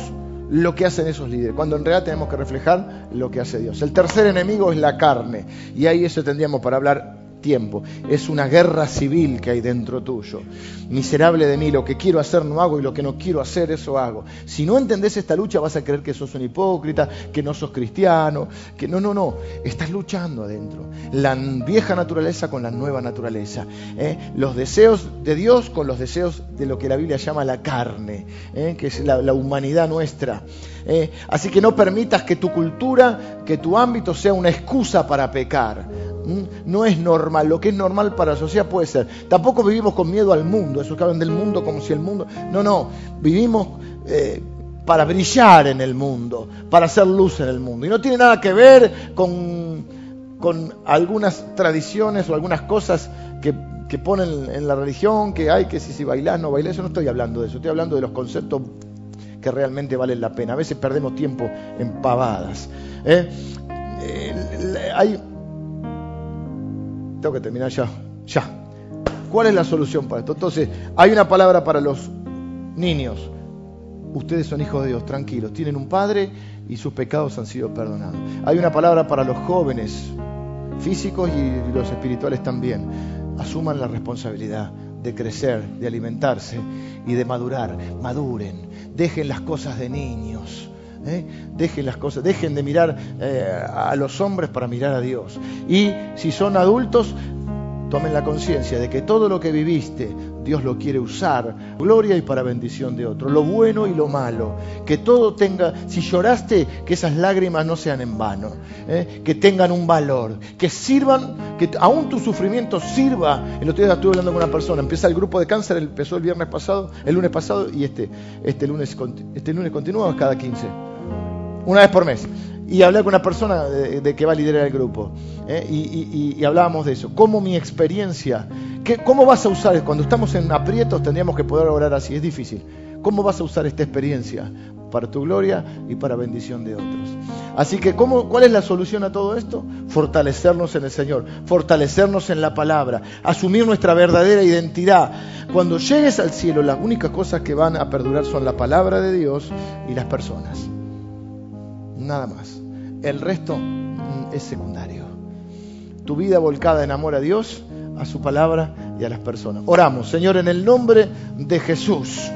lo que hacen esos líderes, cuando en realidad tenemos que reflejar lo que hace Dios. El tercer enemigo es la carne, y ahí eso tendríamos para hablar tiempo. Es una guerra civil que hay dentro tuyo. Miserable de mí, lo que quiero hacer no hago y lo que no quiero hacer eso hago. Si no entendés esta lucha vas a creer que sos un hipócrita, que no sos cristiano, que no, no, no. Estás luchando adentro. La vieja naturaleza con la nueva naturaleza. ¿eh? Los deseos de Dios con los deseos de lo que la Biblia llama la carne, ¿eh? que es la, humanidad nuestra. ¿Eh? Así que no permitas que tu cultura, que tu ámbito sea una excusa para pecar. No es normal, lo que es normal para la sociedad puede ser. Tampoco vivimos con miedo al mundo, eso que hablan del mundo como si el mundo... No, no, vivimos eh, para brillar en el mundo, para hacer luz en el mundo. Y no tiene nada que ver con, con algunas tradiciones o algunas cosas que, que ponen en la religión, que hay que si, si bailás, no bailás, eso no estoy hablando de eso, estoy hablando de los conceptos que realmente valen la pena. A veces perdemos tiempo en pavadas. ¿eh? Hay tengo que terminar ya. Ya. ¿Cuál es la solución para esto? Entonces, hay una palabra para los niños. Ustedes son hijos de Dios, tranquilos. Tienen un padre y sus pecados han sido perdonados. Hay una palabra para los jóvenes, físicos y los espirituales también. Asuman la responsabilidad de crecer, de alimentarse y de madurar. Maduren. Dejen las cosas de niños. ¿eh? Dejen las cosas, dejen de mirar eh, a los hombres para mirar a Dios. Y si son adultos, tomen la conciencia de que todo lo que viviste, Dios lo quiere usar, gloria y para bendición de otro, lo bueno y lo malo, que todo tenga, si lloraste, que esas lágrimas no sean en vano, ¿eh? que tengan un valor, que sirvan, que aún tu sufrimiento sirva. El otro día estuve hablando con una persona, empieza el grupo de cáncer, empezó el viernes pasado, el lunes pasado y este, este lunes, este lunes continúa cada 15 una vez por mes. Y hablé con una persona de, que va a liderar el grupo. ¿eh? Y, hablábamos de eso. ¿Cómo mi experiencia? ¿Cómo vas a usar? Cuando estamos en aprietos tendríamos que poder orar así. Es difícil. ¿Cómo vas a usar esta experiencia para tu gloria y para bendición de otros? Así que, ¿cómo, ¿cuál es la solución a todo esto? Fortalecernos en el Señor, fortalecernos en la palabra, asumir nuestra verdadera identidad. Cuando llegues al cielo, las únicas cosas que van a perdurar son la palabra de Dios y las personas nada más. El resto mm, es secundario. Tu vida volcada en amor a Dios, a su palabra y a las personas. Oramos, Señor, en el nombre de Jesús.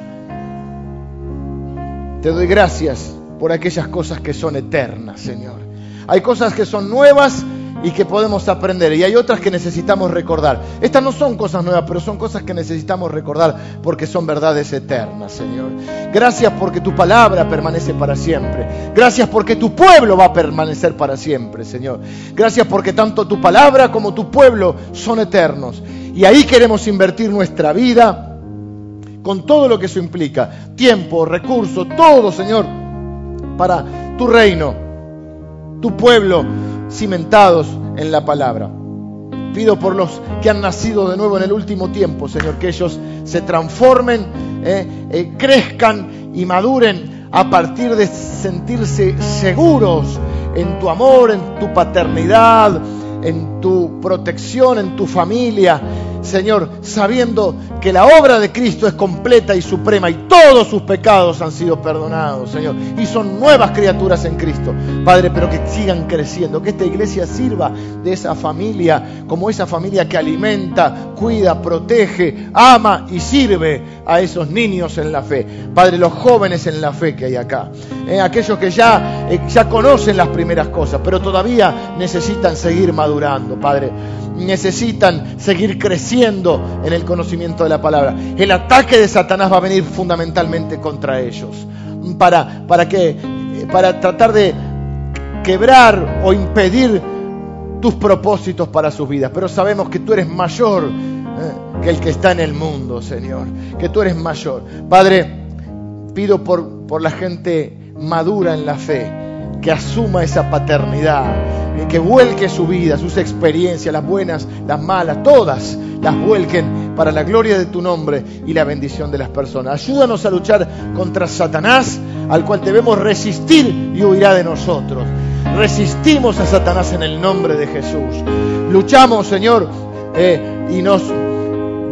Te doy gracias por aquellas cosas que son eternas, Señor. Hay cosas que son nuevas y que podemos aprender. Y hay otras que necesitamos recordar. Estas no son cosas nuevas, pero son cosas que necesitamos recordar porque son verdades eternas, Señor. Gracias porque tu palabra permanece para siempre. Gracias porque tu pueblo va a permanecer para siempre, Señor. Gracias porque tanto tu palabra como tu pueblo son eternos. Y ahí queremos invertir nuestra vida con todo lo que eso implica. Tiempo, recursos, todo, Señor, para tu reino, tu pueblo cimentados en la palabra. Pido por los que han nacido de nuevo en el último tiempo, Señor, que ellos se transformen, eh, eh, crezcan y maduren a partir de sentirse seguros en tu amor, en tu paternidad, en tu protección, en tu familia, Señor, sabiendo que la obra de Cristo es completa y suprema y todos sus pecados han sido perdonados, Señor. Y son nuevas criaturas en Cristo, Padre, pero que sigan creciendo, que esta iglesia sirva de esa familia, como esa familia que alimenta, cuida, protege, ama y sirve a esos niños en la fe. Padre, los jóvenes en la fe que hay acá, eh, aquellos que ya, eh, ya conocen las primeras cosas, pero todavía necesitan seguir madurando, Padre necesitan seguir creciendo en el conocimiento de la palabra. El ataque de Satanás va a venir fundamentalmente contra ellos. ¿Para, para? Para tratar de quebrar o impedir tus propósitos para sus vidas. Pero sabemos que tú eres mayor eh, que el que está en el mundo, Señor. Que tú eres mayor. Padre, pido por, por la gente madura en la fe, que asuma esa paternidad que vuelque su vida, sus experiencias, las buenas, las malas, todas las vuelquen para la gloria de tu nombre y la bendición de las personas. Ayúdanos a luchar contra Satanás, al cual debemos resistir y huirá de nosotros. Resistimos a Satanás en el nombre de Jesús. Luchamos, Señor, eh, y nos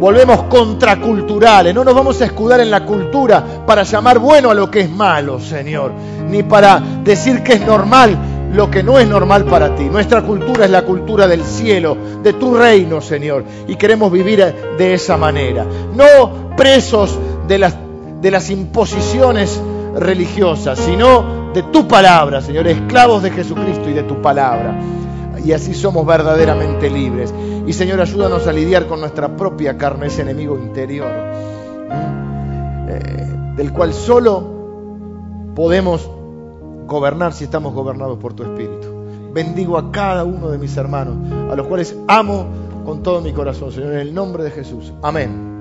volvemos contraculturales. No nos vamos a escudar en la cultura para llamar bueno a lo que es malo, Señor. Ni para decir que es normal lo que no es normal para ti. Nuestra cultura es la cultura del cielo, de tu reino, Señor, y queremos vivir de esa manera. No presos de las, de las imposiciones religiosas, sino de tu palabra, Señor, esclavos de Jesucristo y de tu palabra. Y así somos verdaderamente libres. Y Señor, ayúdanos a lidiar con nuestra propia carne, ese enemigo interior, eh, del cual solo podemos gobernar si estamos gobernados por tu Espíritu. Bendigo a cada uno de mis hermanos, a los cuales amo con todo mi corazón, Señor, en el nombre de Jesús. Amén.